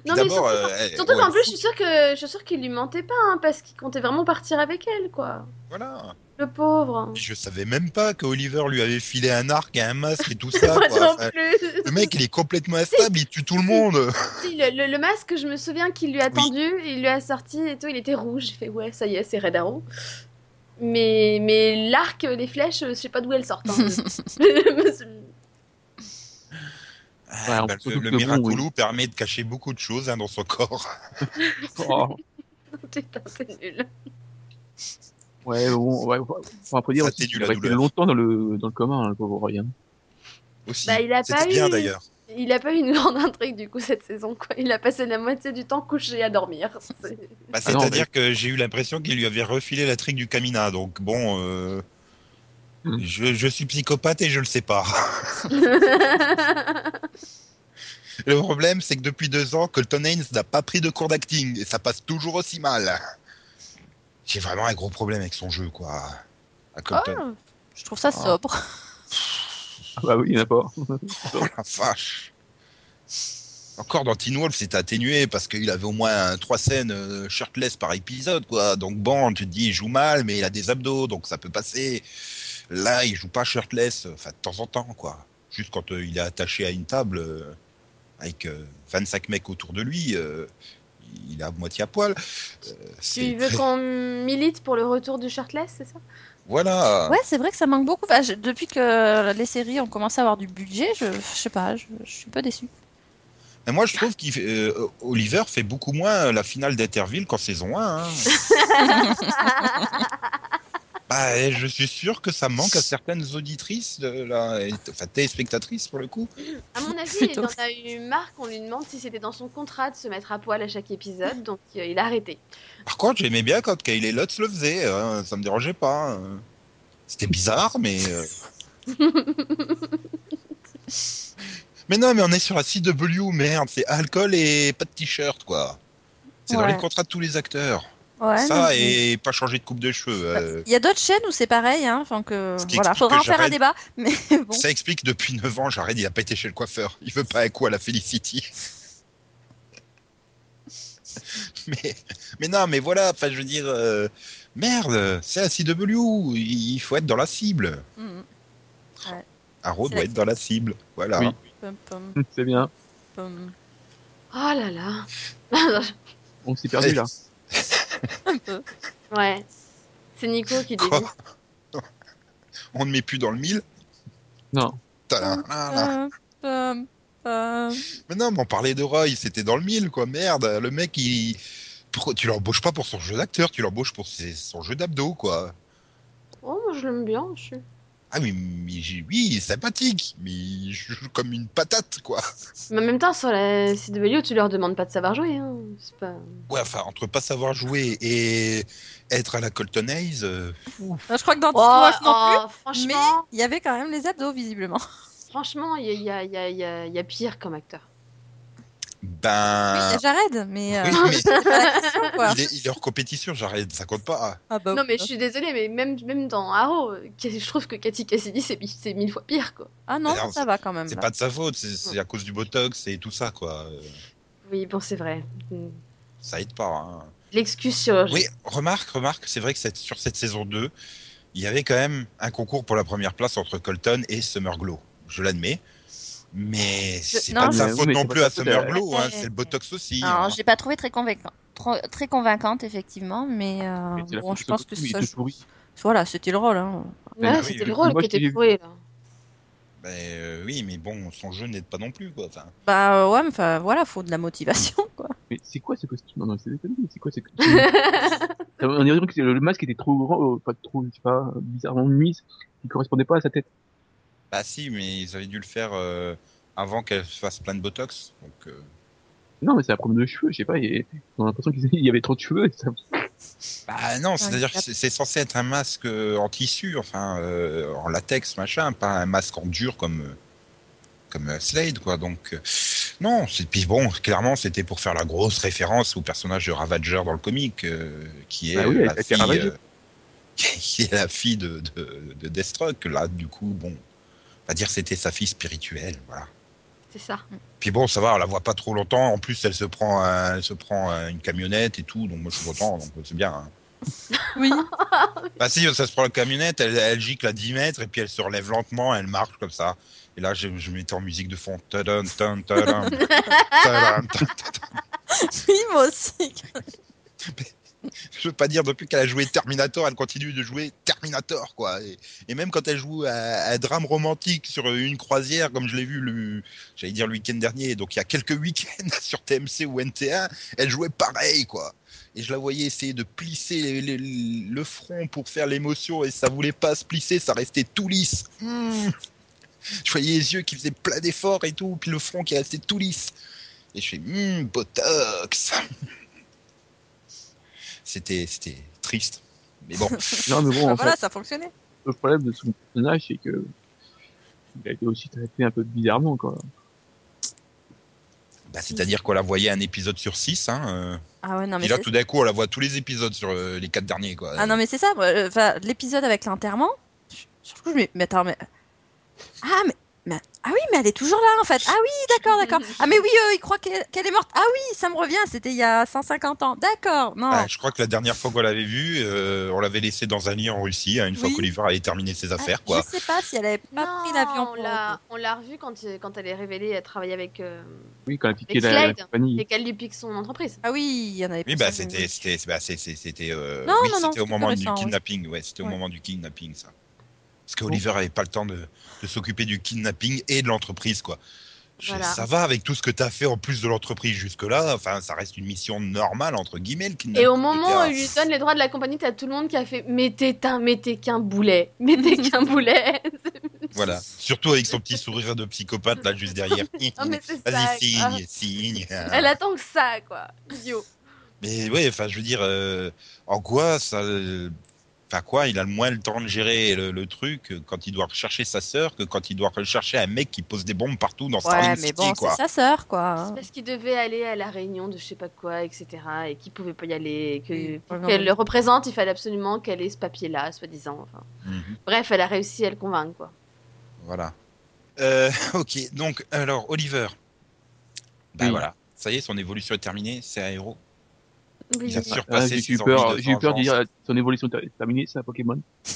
Non, mais D'abord, surtout, euh, elle- surtout ouais, qu'en plus, je suis sûre que je suis qu'il lui mentait pas, hein, parce qu'il comptait vraiment partir avec elle, quoi. Voilà. Le pauvre. Je savais même pas que Oliver lui avait filé un arc et un masque et tout ça. Moi quoi. non Enfin, plus. le mec, il est complètement instable, il tue tout le monde. Si, le, le- le masque, je me souviens qu'il lui a tendu, il lui a sorti et tout, il était rouge. J'ai fait ouais, ça y est, c'est Red Arrow. Mais, mais l'arc, les flèches, je sais pas d'où elles sortent. hein. Ah, Ouais, bah, le, le bon, Miraculou oui. permet de cacher beaucoup de choses hein, dans son corps. Oh, Putain, c'est nul. ouais, bon, ouais, faut après dire Ça aussi la a été longtemps dans le, dans le commun, hein, le pauvre Ryan. Aussi. Bah, il a pas bien eu- d'ailleurs. Il a pas eu une grande intrigue du coup cette saison, quoi. Il a passé la moitié du temps couché à dormir. Bah, Ah C'est-à-dire que j'ai eu l'impression qu'il lui avait refilé la trique du Camina. Donc bon, euh. Je, je suis psychopathe et je le sais pas. Le problème, c'est que depuis deux ans, Colton Haynes n'a pas pris de cours d'acting et ça passe toujours aussi mal. J'ai vraiment un gros problème avec son jeu, quoi. À Colton. Oh, je trouve ça Ah. sobre. Ah bah oui, il n'y en a pas. Oh la vache. Encore dans Teen Wolf, c'était atténué parce qu'il avait au moins trois scènes euh, shirtless par épisode, quoi. Donc bon, tu te dis, il joue mal, mais il a des abdos, donc ça peut passer. Là, il joue pas shirtless, enfin de temps en temps, quoi. Juste quand euh, il est attaché à une table euh, avec euh, 25 mecs autour de lui, euh, il est à moitié à poil. Euh, tu veux très- qu'on milite pour le retour du shirtless, c'est ça? Voilà. Ouais, c'est vrai que ça manque beaucoup. Enfin, je- depuis que les séries ont commencé à avoir du budget, je, je sais pas, je, je suis pas déçue. Et moi, je trouve qu'Oliver fait beaucoup moins la finale d'Interville qu'en saison 1. hein. Bah, et je suis sûr que ça manque à certaines auditrices, de la... et- enfin téléspectatrices pour le coup. À mon avis, il en a eu marre qu'on lui demande si c'était dans son contrat de se mettre à poil à chaque épisode, donc euh, il a arrêté. Par contre, j'aimais bien quand Kaylee Lutz le faisait, hein, ça me dérangeait pas. hein. C'était bizarre, mais. euh. mais non, mais on est sur la CW, merde, c'est alcool et pas de t-shirt, quoi. C'est dans les contrats de tous les acteurs. Ouais, ça, mais- et pas changer de coupe de cheveux. euh. Il y a d'autres chaînes où c'est pareil, hein, enfin que Ce voilà, faudra que en faire un débat, mais bon. Ça explique depuis 9 ans, Jared, il a pas été chez le coiffeur. Il veut pas un coup à la Felicity? mais, mais non, mais voilà, enfin, je veux dire, euh, merde, c'est la CW, il faut être dans la cible. Arrow C'est doit la- être dans la cible, voilà. Oui. C'est bien. pum. Oh là là. On s'est perdu là. Un peu. ouais. C'est Nico qui dit. On ne met plus dans le mille. Non. Tadam. Mais non, mais on parlait de Roy, c'était dans le mille, quoi, merde. Le mec, il. Pourquoi tu l'embauches pas pour son jeu d'acteur, tu l'embauches pour ses- son jeu d'abdos, quoi. Oh, moi je l'aime bien, je suis. Ah oui, mais j'ai- oui, il est sympathique, mais il joue comme une patate, quoi. Mais en même temps, sur la CW, tu leur demandes pas de savoir jouer. Hein. C'est pas... Ouais, enfin, entre pas savoir jouer et être à la Colton Hayes, euh, Je crois que dans Oh, Wolf non oh, plus, mais franchement, il y avait quand même les abdos visiblement. franchement, il y y, a, il y, a, il y, a, il y a pire comme acteur. Oui, ben. a Jared, mais euh, Oui, mais quoi. il, est, il est hors compétition, j'arrête, ça compte pas. Ah bah, non, mais je suis désolée, mais même, même dans Arrow, euh, je trouve que Cathy Cassidy, c'est mille fois pire, quoi. Ah non, Alors, ça va quand même. C'est pas de sa faute, c'est à cause du botox et tout ça, quoi. Oui, bon, c'est vrai. Mm. Ça aide pas. Hein. L'excuse sur. Oui, remarque, remarque, c'est vrai que cette- sur cette saison 2, il y avait quand même un concours pour la première place entre Colton et Summerglow. Je l'admets. Mais c'est pas de sa faute non plus à euh, Summerglow, hein, c'est le botox aussi. Alors, hein. je l'ai pas trouvé très très convaincante effectivement, mais, euh, bon, je de pense que ça, voilà, c'était le rôle. Hein. Ouais, oui, c'était le rôle qui était pourri, là. Ben, euh, oui, mais bon, son jeu n'aide pas non plus, quoi. Enfin, Bah euh, ouais, mais enfin voilà, faut de la motivation quoi. Mais c'est quoi ce costume? Non, non, c'est c'est quoi ce costume? On a l'impression que le masque était trop grand, euh, pas trop, je sais pas, bizarrement mis, qui correspondait pas à sa tête. Bah si, mais ils avaient dû le faire euh, avant qu'elle fasse plein de botox. Donc, euh, Non, mais c'est un problème de cheveux, je sais pas, et on a l'impression qu'il y avait trop de cheveux. et ça- Bah non, c'est-à-dire que c'est censé être un masque euh, en tissu, enfin euh, en latex, machin, pas un masque en dur comme comme Slade, quoi. Donc non, c'est puis bon, clairement, c'était pour faire la grosse référence au personnage de Ravager dans le comic, euh, qui est Bah oui, elle la a été fille, euh, qui est la fille de de, de Deathstroke. Là, du coup, bon, on va dire c'était sa fille spirituelle, voilà. C'est ça. Puis bon, ça va, on la voit pas trop longtemps. En plus, elle se prend, un- elle se prend un- une camionnette et tout, donc moi je suis content, donc c'est bien. hein. Oui. Bah si, ça se prend la camionnette, elle, elle gicle à 10 mètres et puis elle se relève lentement, elle marche comme ça. Et là, je, je mettais en musique de fond. Tadam, tam, tadam, tadam, tam. oui, moi aussi. Je veux pas dire, depuis qu'elle a joué Terminator, elle continue de jouer Terminator, quoi. Et, même quand elle joue à, à drame romantique sur une croisière, comme je l'ai vu, le, j'allais dire le week-end dernier, donc il y a quelques week-ends sur TMC ou NT1, elle jouait pareil, quoi. Et je la voyais essayer de plisser le front pour faire l'émotion et ça voulait pas se plisser, ça restait tout lisse. Hmm. Je voyais les yeux qui faisaient plein d'efforts et tout, puis le front qui restait tout lisse. Et je fais, hmm, Botox. C'était, c'était triste. Mais bon, Non, mais bon, en voilà, fait, ça fonctionnait. le problème de son personnage, c'est que il a été aussi traité un peu bizarrement, quoi. bah, c'est-à-dire qu'on la voyait un épisode sur six. Hein, euh. Ah ouais, non, mais Puis là, tout d'un coup, on la voit tous les épisodes sur euh, les quatre derniers. Quoi. Ah non, mais c'est ça. euh, Enfin, l'épisode avec l'enterrement. Sur le coup, je me. Mais attends, mais. Ah, mais. Mais- Ah oui, mais elle est toujours là en fait. Ah oui, d'accord, d'accord. Ah mais oui, euh, il croit qu'elle qu'elle est morte. Ah oui, ça me revient, c'était il y a 150 ans. D'accord, non. Ah, je crois que la dernière fois qu'on l'avait vue, euh, on l'avait laissée dans un lit en Russie, hein, une fois Oui. qu'Oliver avait terminé ses Ah, affaires. quoi. Je sais pas si elle avait pas Non, pris l'avion on l'a, on l'a revue quand, quand elle est révélée, elle travaille avec. euh, Oui, quand elle a piqué Avec la, la Slade. compagnie. et qu'elle lui pique son entreprise. Ah oui, il y en avait Oui, plus, bah, c'était, oui. c'était, bah, euh, au moment du kidnapping. Ouais, c'était au moment du kidnapping, ça. Parce qu'Oliver avait pas le temps de, de s'occuper du kidnapping et de l'entreprise, quoi. Voilà. Ça va avec tout ce que tu as fait en plus de l'entreprise jusque-là. Enfin, ça reste une mission normale, entre guillemets, le kidnapping. Et au moment où il lui donne les droits de la compagnie, t'as tout le monde qui a fait Mais t'es un, mais t'es qu'un boulet, mais t'es qu'un boulet. Voilà. Surtout avec son petit sourire de psychopathe, là, juste derrière. Vas-y, signe, signe. Elle attend que ça, quoi. Idiot. Mais ouais, enfin, je veux dire, euh, en quoi ça. euh, Enfin, quoi, il a le moins le temps de gérer le, le truc quand il doit rechercher sa sœur que quand il doit rechercher un mec qui pose des bombes partout dans Ouais, Starling mais City, bon, quoi. c'est sa sœur, C'est quoi. parce qu'il devait aller à la réunion de je sais pas quoi, etc. Et qu'il pouvait pas y aller. Que, pour ouais, qu'elle le représente, il fallait absolument qu'elle ait ce papier-là, soi-disant. Enfin. Mhm, Bref, elle a réussi à le convaincre, quoi. voilà. Euh, ok, donc, alors, Oliver. Bah Oui. voilà, ça y est, son évolution est terminée, c'est un héros. Il a Oui. Ah, j'ai eu peur, de j'ai eu peur de vengeance. dire son évolution ter- terminée, c'est un Pokémon.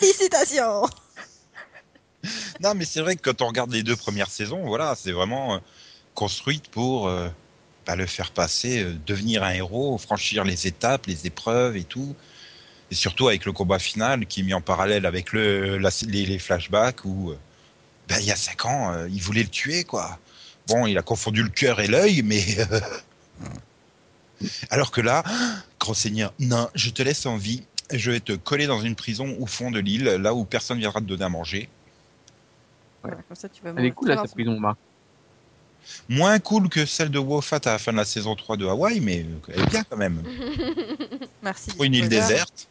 Félicitations Non, mais c'est vrai que quand on regarde les deux premières saisons, voilà, c'est vraiment euh, construite pour euh, bah, le faire passer, euh, devenir un héros, franchir les étapes, les épreuves et tout. Et surtout avec le combat final qui est mis en parallèle avec le, la- les, les flashbacks où, euh, bah, il y a cinq ans, euh, il voulait le tuer, quoi. Bon, il a confondu le cœur et l'œil, mais. euh, Alors que là, grand seigneur, non, je te laisse en vie. Je vais te coller dans une prison au fond de l'île, là où personne viendra te donner à manger. Voilà, comme ça, tu vas Elle est cool, là, prison, Marc. Moins cool que celle de Wofat à la fin de la saison 3 de Hawaï, mais elle est bien quand même. Merci. Pour une île déserte.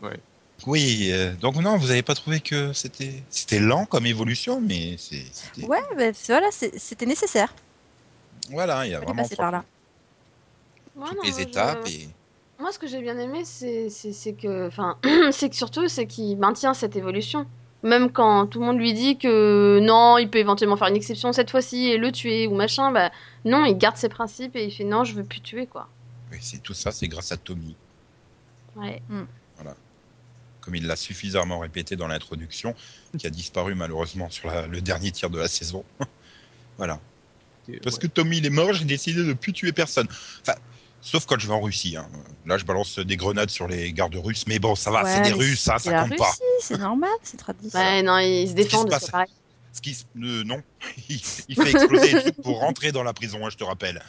Ouais. Oui, euh, donc non, vous n'avez pas trouvé que c'était c'était lent comme évolution, mais c'est c'était- Ouais, bah, c'est- voilà, c'est- c'était nécessaire. voilà, il y a Fallait vraiment passer par là. Moi, toutes non, les je- étapes et Moi, ce que j'ai bien aimé, c'est c'est- c'est que, enfin, c'est que surtout, c'est qu'il maintient cette évolution. Même quand tout le monde lui dit que non, il peut éventuellement faire une exception cette fois-ci et le tuer ou machin, bah non, il garde ses principes et il fait non, je veux plus tuer quoi. oui, c'est tout ça, c'est grâce à Tommy, Ouais. Comme il l'a suffisamment répété dans l'introduction, qui a disparu malheureusement sur la- le dernier tiers de la saison. voilà. Parce ouais. que Tommy il est mort, j'ai décidé de plus tuer personne. Enfin, sauf quand je vais en Russie. hein. Là, je balance des grenades sur les gardes russes, mais bon, ça va, c'est des Russes, ça, C'est ça la compte pas. C'est normal, c'est tradition. Ouais, non, ils se défendent, c'est pareil. Ce qui, se- euh, non, il, il fait exploser les trucs pour rentrer dans la prison, hein, je te rappelle.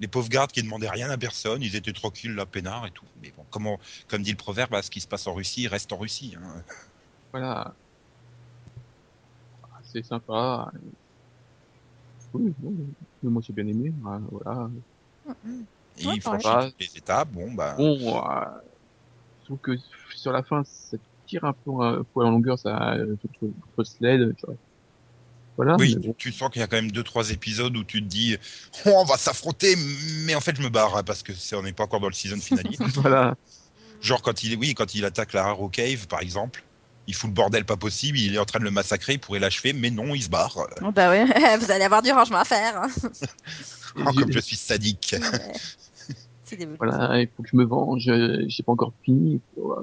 Les pauvres gardes qui demandaient rien à personne, ils étaient tranquilles, là, peinards et tout. Mais bon, comment, comme dit le proverbe, bah, ce qui se passe en Russie reste en Russie. hein. Voilà. Ah, C'est sympa. Oui, bon, mais moi j'ai bien aimé. hein, Voilà. Et Ouais, il franchit toutes les étapes. Bon, bah, Bon, euh, je trouve que sur la fin, ça tire un peu un poil en longueur, ça, euh, contre, contre Sled. tu vois. Voilà. oui, bon. tu sens qu'il y a quand même deux, trois épisodes où tu te dis, oh, on va s'affronter, mais en fait, je me barre hein, parce que c'est, on n'est pas encore dans le season finale. voilà. Genre quand il, oui, quand il attaque la Harrow Cave, par exemple. il fout le bordel pas possible, il est en train de le massacrer, il pourrait l'achever, mais non, il se barre. Oh, bah ouais, vous allez avoir du rangement à faire. hein. Oh, comme je suis sadique. Ouais. Voilà, il faut que je me venge, euh, j'ai pas encore fini, pas,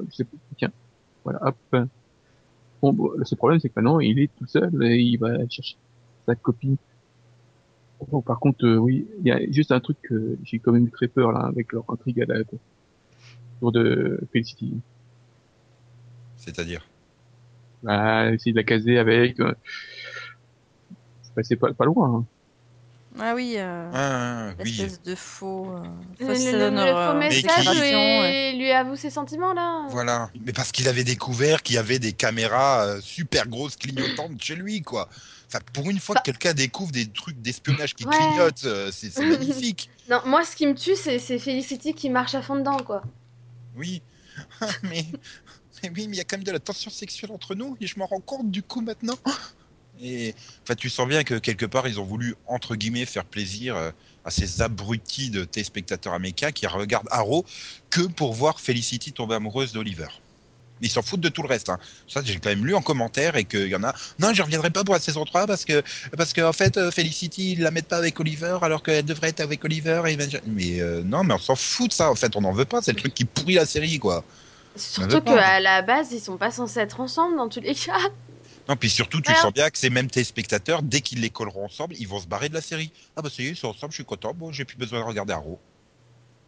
tiens, voilà, hop. Bon, bon, le seul problème, c'est que maintenant, il est tout seul et il va chercher sa copine. Bon, par contre, euh, oui, il y a juste un truc que j'ai quand même eu très peur, là, avec leur intrigue à la, autour de Felicity. C'est-à-dire? Bah, essayer de la caser avec, euh, c'est pas, pas loin, hein. Ah oui, euh, Ah, oui. l'espèce de faux. euh, Le, fausse le- le honneur, faux euh, message lui, ouais. lui avoue ses sentiments là. Voilà. Mais parce qu'il avait découvert qu'il y avait des caméras euh, super grosses clignotantes chez lui, quoi. Enfin, pour une fois Bah- que quelqu'un découvre des trucs d'espionnage qui Ouais. clignotent, euh, c'est magnifique. Non, moi ce qui me tue c'est c'est Felicity qui marche à fond dedans quoi. Oui. mais, mais oui, mais il y a quand même de la tension sexuelle entre nous et je m'en rends compte du coup maintenant. Et enfin, tu sens bien que quelque part ils ont voulu entre guillemets faire plaisir euh, à ces abrutis de téléspectateurs américains qui regardent Arrow que pour voir Felicity tomber amoureuse d'Oliver. Ils s'en foutent de tout le reste. Hein. Ça, j'ai quand même lu en commentaire et qu'il y en a. Non, je reviendrai pas pour la saison 3 parce que, parce que en fait, euh, Felicity, ils la mettent pas avec Oliver alors qu'elle devrait être avec Oliver. Et... Mais euh, non, mais on s'en fout de ça. En fait, on n'en veut pas. C'est le truc qui pourrit la série, quoi. Surtout qu'à la base ils sont pas censés être ensemble dans tous les cas. Non, puis surtout, tu Alors- sens bien que ces mêmes téléspectateurs, dès qu'ils les colleront ensemble, ils vont se barrer de la série. Ah bah ça y est, ils sont ensemble, je suis content, bon, j'ai plus besoin de regarder Arrow.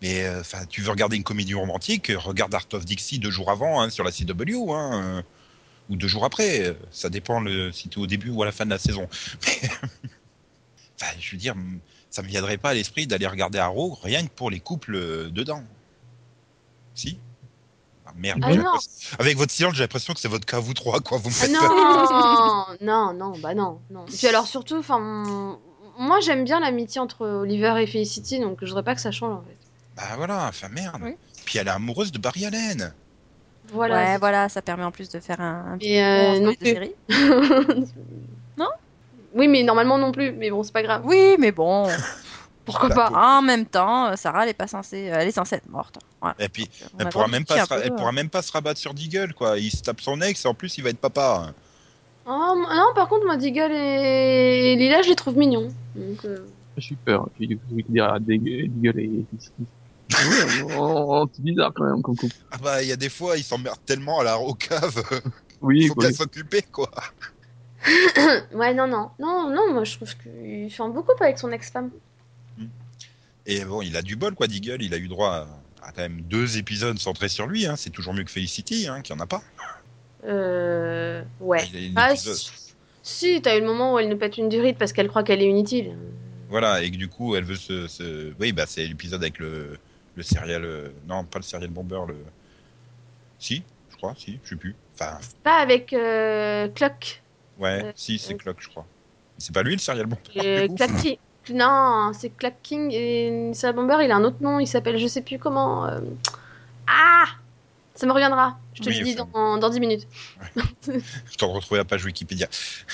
Mais euh, enfin, tu veux regarder une comédie romantique, regarde Art of Dixie deux jours avant hein, sur la CW, hein, euh, ou deux jours après. euh, Ça dépend le, si tu es au début ou à la fin de la saison. Mais, je veux dire, ça me viendrait pas à l'esprit d'aller regarder Arrow rien que pour les couples dedans. Si Merde. Ah non. Avec votre silence, j'ai l'impression que c'est votre cas, vous trois, quoi. Vous me Ah faites peur. non, non, non, bah non, non. Puis alors surtout, enfin, moi j'aime bien l'amitié entre Oliver et Felicity, donc je voudrais pas que ça change en fait. Bah voilà, enfin merde. Oui. Puis elle est amoureuse de Barry Allen. Voilà. Ouais, voilà, ça permet en plus de faire un, un petit Et euh, non plus. séries. Non? Oui, mais normalement non plus. Mais bon, c'est pas grave. Oui, mais bon, Pourquoi Bah, pas en même temps, euh, Sarah, elle est pas censée, euh, elle est censée être morte. Voilà. Et puis, elle pourra, même pas se, peu, elle euh. pourra même pas se rabattre sur Deagle, quoi. Il se tape son ex et en plus il va être papa. Oh, Non, par contre, moi, Deagle et... et Lila, je les trouve mignons. Donc, euh, J'ai eu peur, envie de dire à Deagle et. Ouais, oh, c'est bizarre quand même comme couple. Ah bah, il y a des fois, il s'emmerde tellement à la au cave. Oui, faut quoi. bien s'occuper, quoi. ouais, non, non. Non, non, moi, je trouve qu'il fait un beaucoup avec son ex-femme. Et bon, il a du bol, quoi, Deagle. Il a eu droit à, à quand même deux épisodes centrés sur lui. Hein. C'est toujours mieux que Felicity, hein, qui en a pas. Euh... Ouais. Ah, épisode- si, t'as eu le moment où elle nous pète une durite parce qu'elle croit qu'elle est inutile. Voilà, et que du coup, elle veut se. se... Oui, bah, c'est l'épisode avec le, le serial. euh, Non, pas le serial bomber, le. Si, je crois, si, je sais plus. Enfin, Pas avec euh, Clock. ouais, Euh, si, c'est euh, Clock, je crois. C'est pas lui le serial bomber Euh, Non, c'est Clock King et Sarah Bomber, il a un autre nom, il s'appelle je sais plus comment. euh, Ah Ça me reviendra, je te Oui, le dis dans, dans 10 minutes. Je t'en retrouver la page Wikipédia.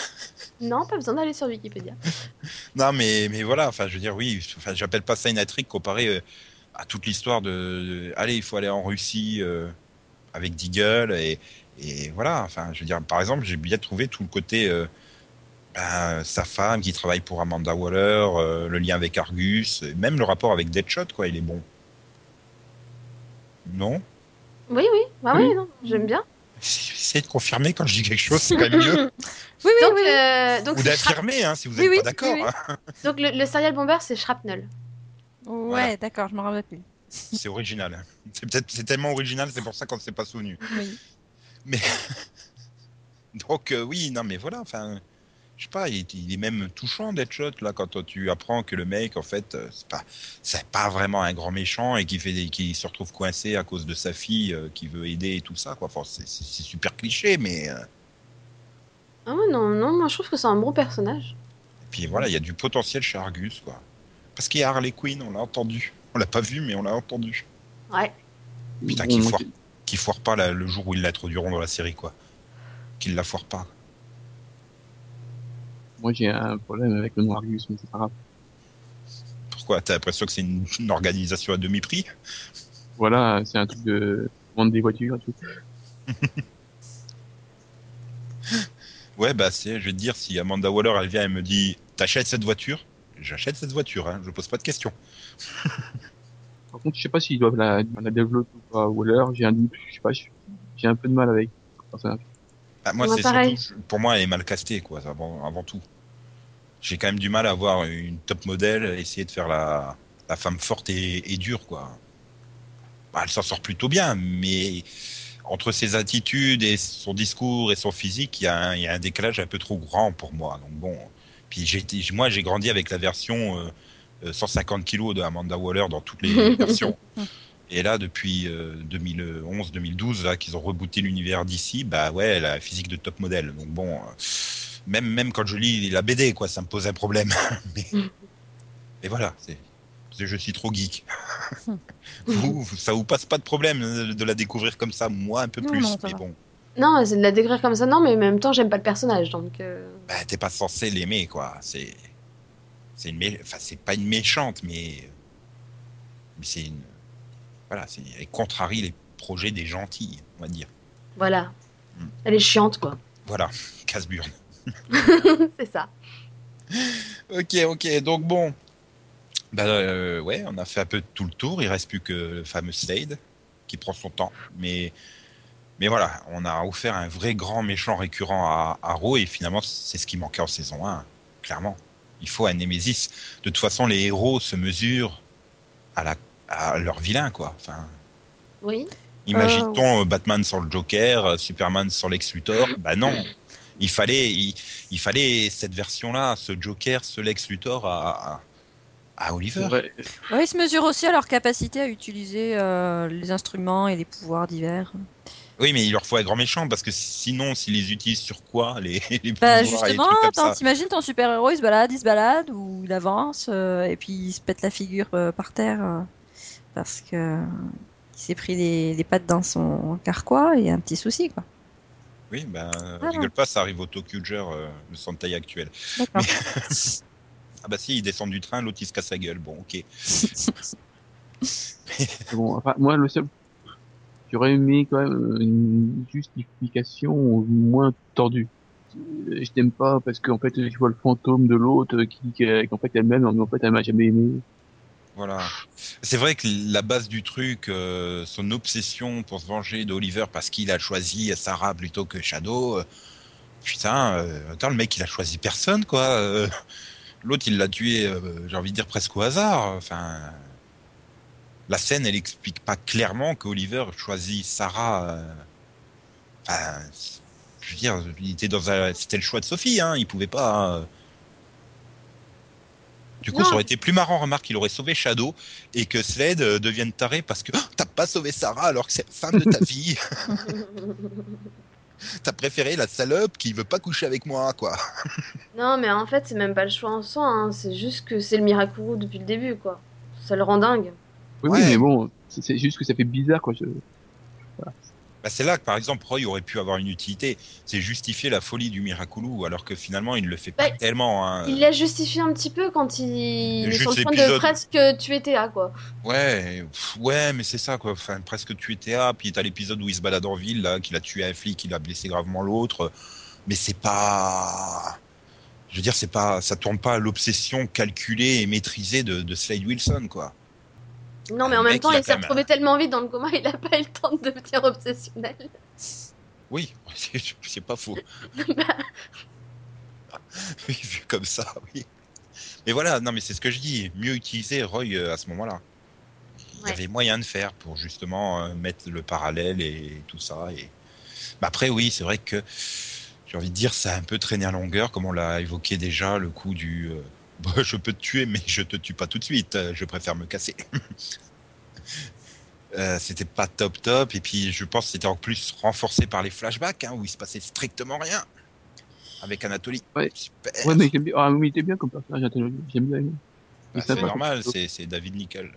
Non, pas besoin d'aller sur Wikipédia. Non, mais, mais voilà, enfin, je veux dire, oui, enfin, j'appelle pas ça une intrigue comparé euh, à toute l'histoire de, de- Allez, il faut aller en Russie euh, avec Deagle, et, et voilà, enfin, je veux dire, par exemple, j'ai bien trouvé tout le côté. euh, ben, sa femme qui travaille pour Amanda Waller, euh, le lien avec Argus, même le rapport avec Deadshot, quoi, il est bon. Non? Oui, oui, bah Oui. oui, non, j'aime bien. Essayez de confirmer quand je dis quelque chose, c'est quand même mieux. Oui, oui, donc, oui. euh, donc, Ou d'affirmer, hein, si vous n'êtes oui, pas d'accord. oui, oui. hein. donc le, le serial bomber, c'est Shrapnel. Ouais, Voilà. d'accord, je me rappelle plus. C'est original. C'est peut-être c'est tellement original, c'est pour ça qu'on ne s'est pas souvenu. Oui. Mais donc euh, oui, non mais voilà, enfin, je sais pas, il, il est même touchant Deadshot là quand tu apprends que le mec en fait euh, c'est pas c'est pas vraiment un grand méchant et qui fait qui se retrouve coincé à cause de sa fille euh, qui veut aider et tout ça quoi. Enfin, c'est c'est- c'est super cliché mais euh, Ah ouais, non, non, moi je trouve que c'est un bon personnage. et puis voilà, il y a du potentiel chez Argus quoi. Parce qu'il y a Harley Quinn, on l'a entendu. On l'a pas vu mais on l'a entendu. Ouais. Putain, qu'il foire, qu'il foire pas la- le jour où ils l'introduiront dans la série quoi. Qu'il la foire pas. Moi, j'ai un problème avec le nom Argus, mais c'est pas grave. Pourquoi? T'as l'impression que c'est une, une organisation à demi-prix? Voilà, c'est un truc de vendre des voitures et tout. Ouais, bah c'est, je vais te dire, si Amanda Waller elle vient et me dit t'achètes cette voiture, j'achète cette voiture, hein, je pose pas de questions. Par contre, je sais pas s'ils doivent la, la développer ou pas, alors j'ai un je sais pas, j'ai un peu de mal avec. Moi, Moi, c'est surtout, pour moi, elle est mal castée, quoi, avant, avant tout. J'ai quand même du mal à voir une top modèle essayer de faire la, la femme forte et, et dure, quoi. Bah, elle s'en sort plutôt bien, mais entre ses attitudes et son discours et son physique, il y, a un- il y a un décalage un peu trop grand pour moi. Donc bon, puis moi, j'ai grandi avec la version euh, euh, 150 kilos de Amanda Waller dans toutes les versions. Et là, depuis 2011-2012, là, qu'ils ont rebooté l'univers d'ici, bah ouais, la physique de top modèle. Donc bon, euh, même, même quand je lis la BD, quoi, ça me pose un problème. mais, mais voilà, c'est, c'est- je suis trop geek. vous, vous- ça vous passe pas de problème euh, de la découvrir comme ça, moi un peu Non, plus. non, mais va. bon, Non, c'est de la décrire comme ça, non, mais en même temps, j'aime pas le personnage, donc. euh, bah, t'es pas censé l'aimer, quoi. C'est, c'est une, mé- enfin, c'est pas une méchante, mais, mais c'est une, voilà, c'est, elle contrarie les projets des gentils, on va dire. Voilà. Mm. Elle est chiante, quoi. Voilà, casse-burne. c'est ça. Ok, ok, donc bon. Bah euh, ouais, on a fait un peu tout le tour. Il reste plus que le fameux Slade qui prend son temps. Mais, mais voilà, on a offert un vrai grand méchant récurrent à Arrow et finalement c'est ce qui manquait en saison 1, clairement. Il faut un Némésis. De toute façon, les héros se mesurent à, la, à leur vilain, quoi. Enfin, Oui. Imagine-t-on euh, Batman sans le Joker, euh, Superman sans Lex Luthor? Bah non. Il fallait, il, il fallait cette version-là, ce Joker, ce Lex Luthor à, à, à Oliver. vrai. Ouais, ils se mesurent aussi à leur capacité à utiliser euh, les instruments et les pouvoirs divers. Oui, mais il leur faut un grand méchant parce que sinon, s'ils les utilisent sur quoi les, les Bah pouvoirs justement, t'imagines ton super-héros, il se balade, il se balade, ou il avance, euh, et puis il se pète la figure euh, par terre, euh, parce que euh, il s'est pris les, les pattes dans son carquois, et un petit souci, quoi. Oui, ben Ah. rigole pas, ça arrive au Tokuger, euh, le Sentai actuel. Ah bah si, il descend du train, l'autre il se casse la gueule. Bon, ok. Mais Bon, enfin, moi, le seul, j'aurais aimé quand même une justification moins tordue. Je t'aime pas parce qu'en fait, je vois le fantôme de l'autre euh, qui, qui, qu'en fait, elle-même, en fait, elle m'a jamais aimé. Voilà. C'est vrai que la base du truc, euh, son obsession pour se venger d'Oliver parce qu'il a choisi Sarah plutôt que Shadow, euh, putain, euh, attends, le mec il a choisi personne quoi. L'autre il l'a tué, j'ai envie de dire presque au hasard. Enfin, la scène elle explique pas clairement qu'Oliver choisit Sarah. Enfin, je veux dire, c'était le choix de Sophie, hein, il pouvait pas. Du coup, Non. ça aurait été plus marrant, remarque, qu'il aurait sauvé Shadow et que Slade euh, devienne taré parce que Oh, t'as pas sauvé Sarah alors que c'est la femme de ta vie. t'as préféré la salope qui veut pas coucher avec moi, quoi. non, mais en fait, c'est même pas le choix en soi, hein, c'est juste que c'est le Mirakuru depuis le début, quoi. Ça le rend dingue. Oui, Ouais. mais bon, c'est juste que ça fait bizarre, quoi. Je... Bah, c'est là que, par exemple, Roy aurait pu avoir une utilité. C'est justifier la folie du Miraculou alors que finalement, il ne le fait pas Bah, tellement. hein. Il l'a justifié un petit peu quand il, est sur le point de presque tuer Théa, quoi. Ouais, pff, ouais, mais c'est ça, quoi. Enfin, presque tué Théa, puis t'as l'épisode où il se balade en ville, là, qu'il a tué un flic, il a blessé gravement l'autre. Mais c'est pas. Je veux dire, c'est pas, ça tourne pas à l'obsession calculée et maîtrisée de, de Slade Wilson, quoi. Non, mais en même mec, temps, il s'est retrouvé tellement vite dans le coma, il a pas eu le temps de obsessionnel. Oui, c'est pas faux. oui, vu comme ça, oui. Mais voilà, non, mais c'est ce que je dis. Mieux utiliser Roy euh, à ce moment-là. Il y avait moyen de faire pour justement euh, mettre le parallèle et tout ça. Et bah, après, oui, c'est vrai que j'ai envie de dire, ça a un peu traîné à longueur, comme on l'a évoqué déjà, le coup du euh, Bah, je peux te tuer, mais je te tue pas tout de suite. Je préfère me casser. Euh, c'était pas top top et puis je pense que c'était en plus renforcé par les flashbacks hein, où il se passait strictement rien avec Anatoly. Ouais. Super. Ouais, mais ah, mais il était bien comme personnage, Anthony. j'aime bien. lui. Bah, c'est normal, c'est c'est David Nickel.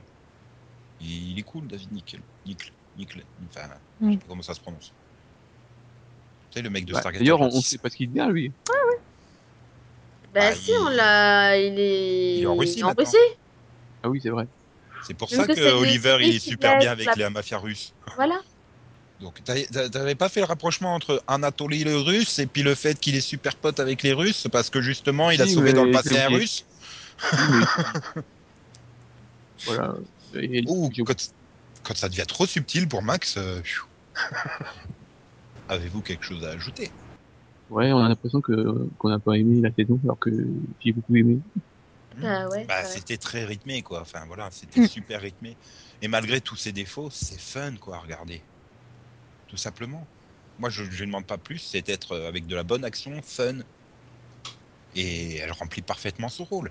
Il, il est cool, David Nickel. Nickel. Nickel. Enfin, je sais pas comment ça se prononce. Tu sais, le mec de Ouais, Stargate. D'ailleurs, on, on sait pas ce qu'il devient, lui. Bah, Ah, si, il- on l'a. Il est. Il est en Russie, En maintenant. Russie, Ah oui, c'est vrai. C'est pour ça que Oliver il est super bien avec la- la mafia russe. voilà. Donc t'avais- pas fait le rapprochement entre Anatoly le russe et puis le fait qu'il est super pote avec les Russes parce que justement il a sauvé dans le passé un russe Oui, mais- voilà. Et- Ou j'ai- quand, quand ça devient trop subtil pour Max, euh, avez-vous quelque chose à ajouter? Ouais, on a l'impression que qu'on n'a pas aimé la saison, alors que j'ai beaucoup aimé. Ah ouais. Bah, c'était très rythmé, quoi. Enfin, voilà, c'était super rythmé. Et malgré tous ses défauts, c'est fun, quoi, à regarder. Tout simplement. Moi, je ne demande pas plus, c'est d'être euh, avec de la bonne action, fun. Et elle remplit parfaitement son rôle.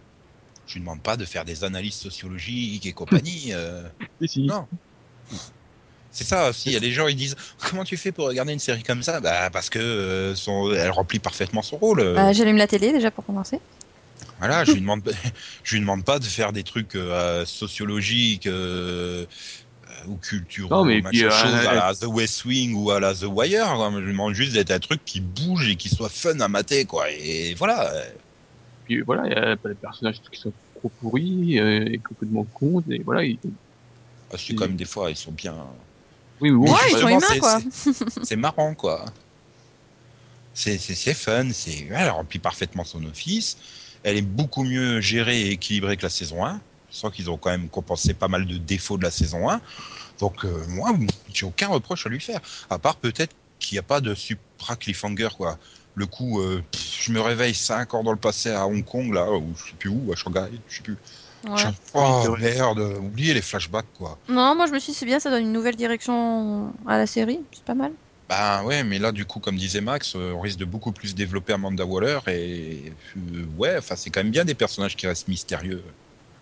Je ne demande pas de faire des analyses sociologiques et compagnie. euh, Si, si. Non. C'est ça aussi, il y a des gens ils disent comment tu fais pour regarder une série comme ça? Bah parce que euh, son... elle remplit parfaitement son rôle. euh. Bah, J'allume la télé déjà pour commencer. Voilà, je lui demande, je lui demande pas de faire des trucs euh, sociologiques euh, euh, ou culturels, Non, mais puis, euh, chose à la The West Wing ou à la The Wire. quoi. Je lui demande juste d'être un truc qui bouge et qui soit fun à mater, quoi. Et voilà. Puis voilà, il y a pas des personnages qui sont trop pourris, euh, et complètement cons, et voilà. ils- Ah, si, quand même des fois ils sont bien. Oui, mais bon, Ouais, ils c'est sont humains, c'est- quoi. c'est- marrant, quoi. C'est c'est- c'est fun, c'est elle remplit parfaitement son office. Elle est beaucoup mieux gérée et équilibrée que la saison 1. Je sens qu'ils ont quand même compensé pas mal de défauts de la saison 1. Donc euh, moi, j'ai aucun reproche à lui faire. À part peut-être qu'il n'y a pas de supra cliffhanger, quoi. Le coup, euh, pff, je me réveille 5 ans dans le passé à Hong Kong, là, ou je sais plus où, à Shanghai, je sais plus. Ouais. Je- Oh merde, oubliez les flashbacks, quoi. Non, moi je me suis dit c'est bien, ça donne une nouvelle direction à la série, c'est pas mal. Bah ouais, mais là, du coup, comme disait Max, euh, on risque de beaucoup plus développer Amanda Waller et euh, ouais, enfin, c'est quand même bien des personnages qui restent mystérieux.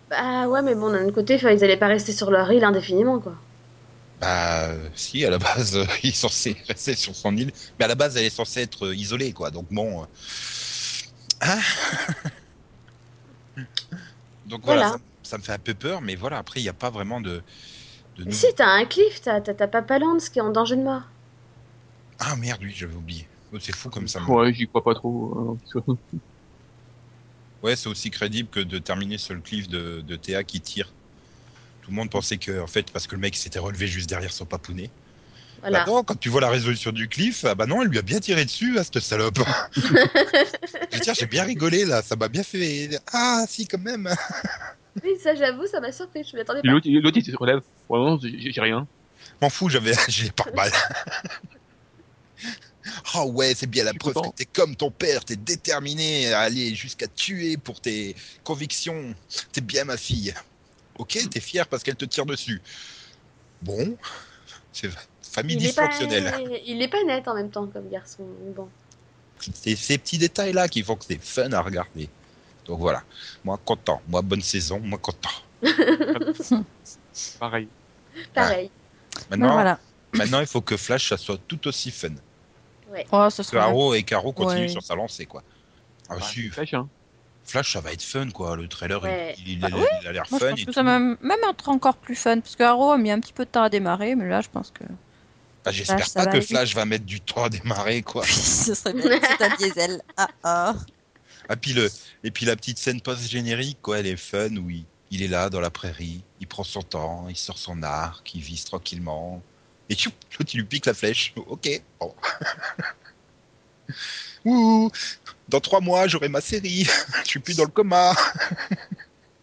Bah ouais, mais bon, d'un autre côté, ils allaient pas rester sur leur île indéfiniment, quoi. Bah si, à la base, euh, il est censé rester sur son île, mais à la base, elle est censée être euh, isolée, quoi. Donc bon. hein Donc voilà, Voilà. Ça, ça me fait un peu peur, mais voilà, après, il n'y a pas vraiment de. de Mais si, t'as un cliff, t'as t'as- t'as Papa Lance qui est en danger de mort. Ah merde, oui, j'avais oublié. Oh, C'est fou comme ça. Ouais, j'y crois pas trop. euh, soit- Ouais, c'est aussi crédible que de terminer sur le cliff de, de Théa qui tire. Tout le monde pensait que, en fait, parce que le mec s'était relevé juste derrière son papounet. Voilà. Bah non, quand tu vois la résolution du cliff, ah bah non, elle lui a bien tiré dessus, à cette salope. Je dire, j'ai bien rigolé là, ça m'a bien fait. Ah, si, quand même. Oui, ça j'avoue, ça m'a surpris, je m'y attendais Puis pas. L'autre, il se relève. Ouais, non, j'ai rien. M'en fous, j'avais j'ai pas mal. Oh ouais, c'est bien la preuve content. que t'es comme ton père, t'es déterminé à aller jusqu'à tuer pour tes convictions. T'es bien ma fille. Ok, t'es fier parce qu'elle te tire dessus. Bon, c'est famille Il est, pas... dysfonctionnelle. il est pas net en même temps comme garçon. Bon. C'est ces petits détails-là qui font que c'est fun à regarder. Donc voilà, moi content, moi bonne saison, moi content. Pareil. Pareil. Maintenant, voilà. maintenant il faut que Flash ça soit tout aussi fun. Oh, Que sera Arrow et Caro continuent Ouais. sur sa lancée quoi. Ah, Ouais, si, Flash, hein. Flash ça va être fun quoi, le trailer il- Ouais. il, il- Bah il- oui. il a l'air je fun pense et que tout. ça va même être encore plus fun, parce que Arrow a mis un petit peu de temps à démarrer, mais là, je pense que Ah, J'espère ça pas que aller Flash va mettre du temps à démarrer quoi. ce serait bien. C'est un diesel. Ah ah. Ah, puis le, et puis la petite scène post-générique, quoi, elle est fun, où il, il est là dans la prairie, il prend son temps, il sort son arc, il vise tranquillement. Et tchou, l'autre il lui pique la flèche. Ok, bon. Ouh, dans trois mois j'aurai ma série, je suis plus dans le coma.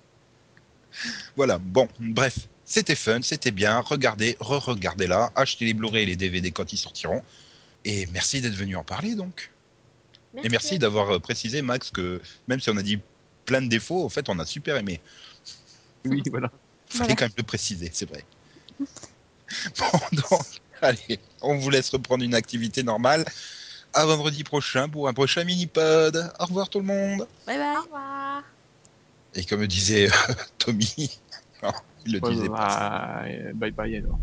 voilà, bon, bref, c'était fun, c'était bien, regardez, re-regardez-la, achetez les Blu-ray et les DVD quand ils sortiront. Et merci d'être venu en parler donc. Et merci d'avoir euh, précisé, Max, que même si on a dit plein de défauts, en fait, on a super aimé. Oui, voilà. Fallait Voilà. quand même le préciser, c'est vrai. Bon, donc, allez, on vous laisse reprendre une activité normale. À vendredi prochain pour un prochain mini-pod. Au revoir tout le monde. Bye bye. Au revoir. Et comme disait euh, Tommy, non, il le disait pas. bah, euh, bye bye alors.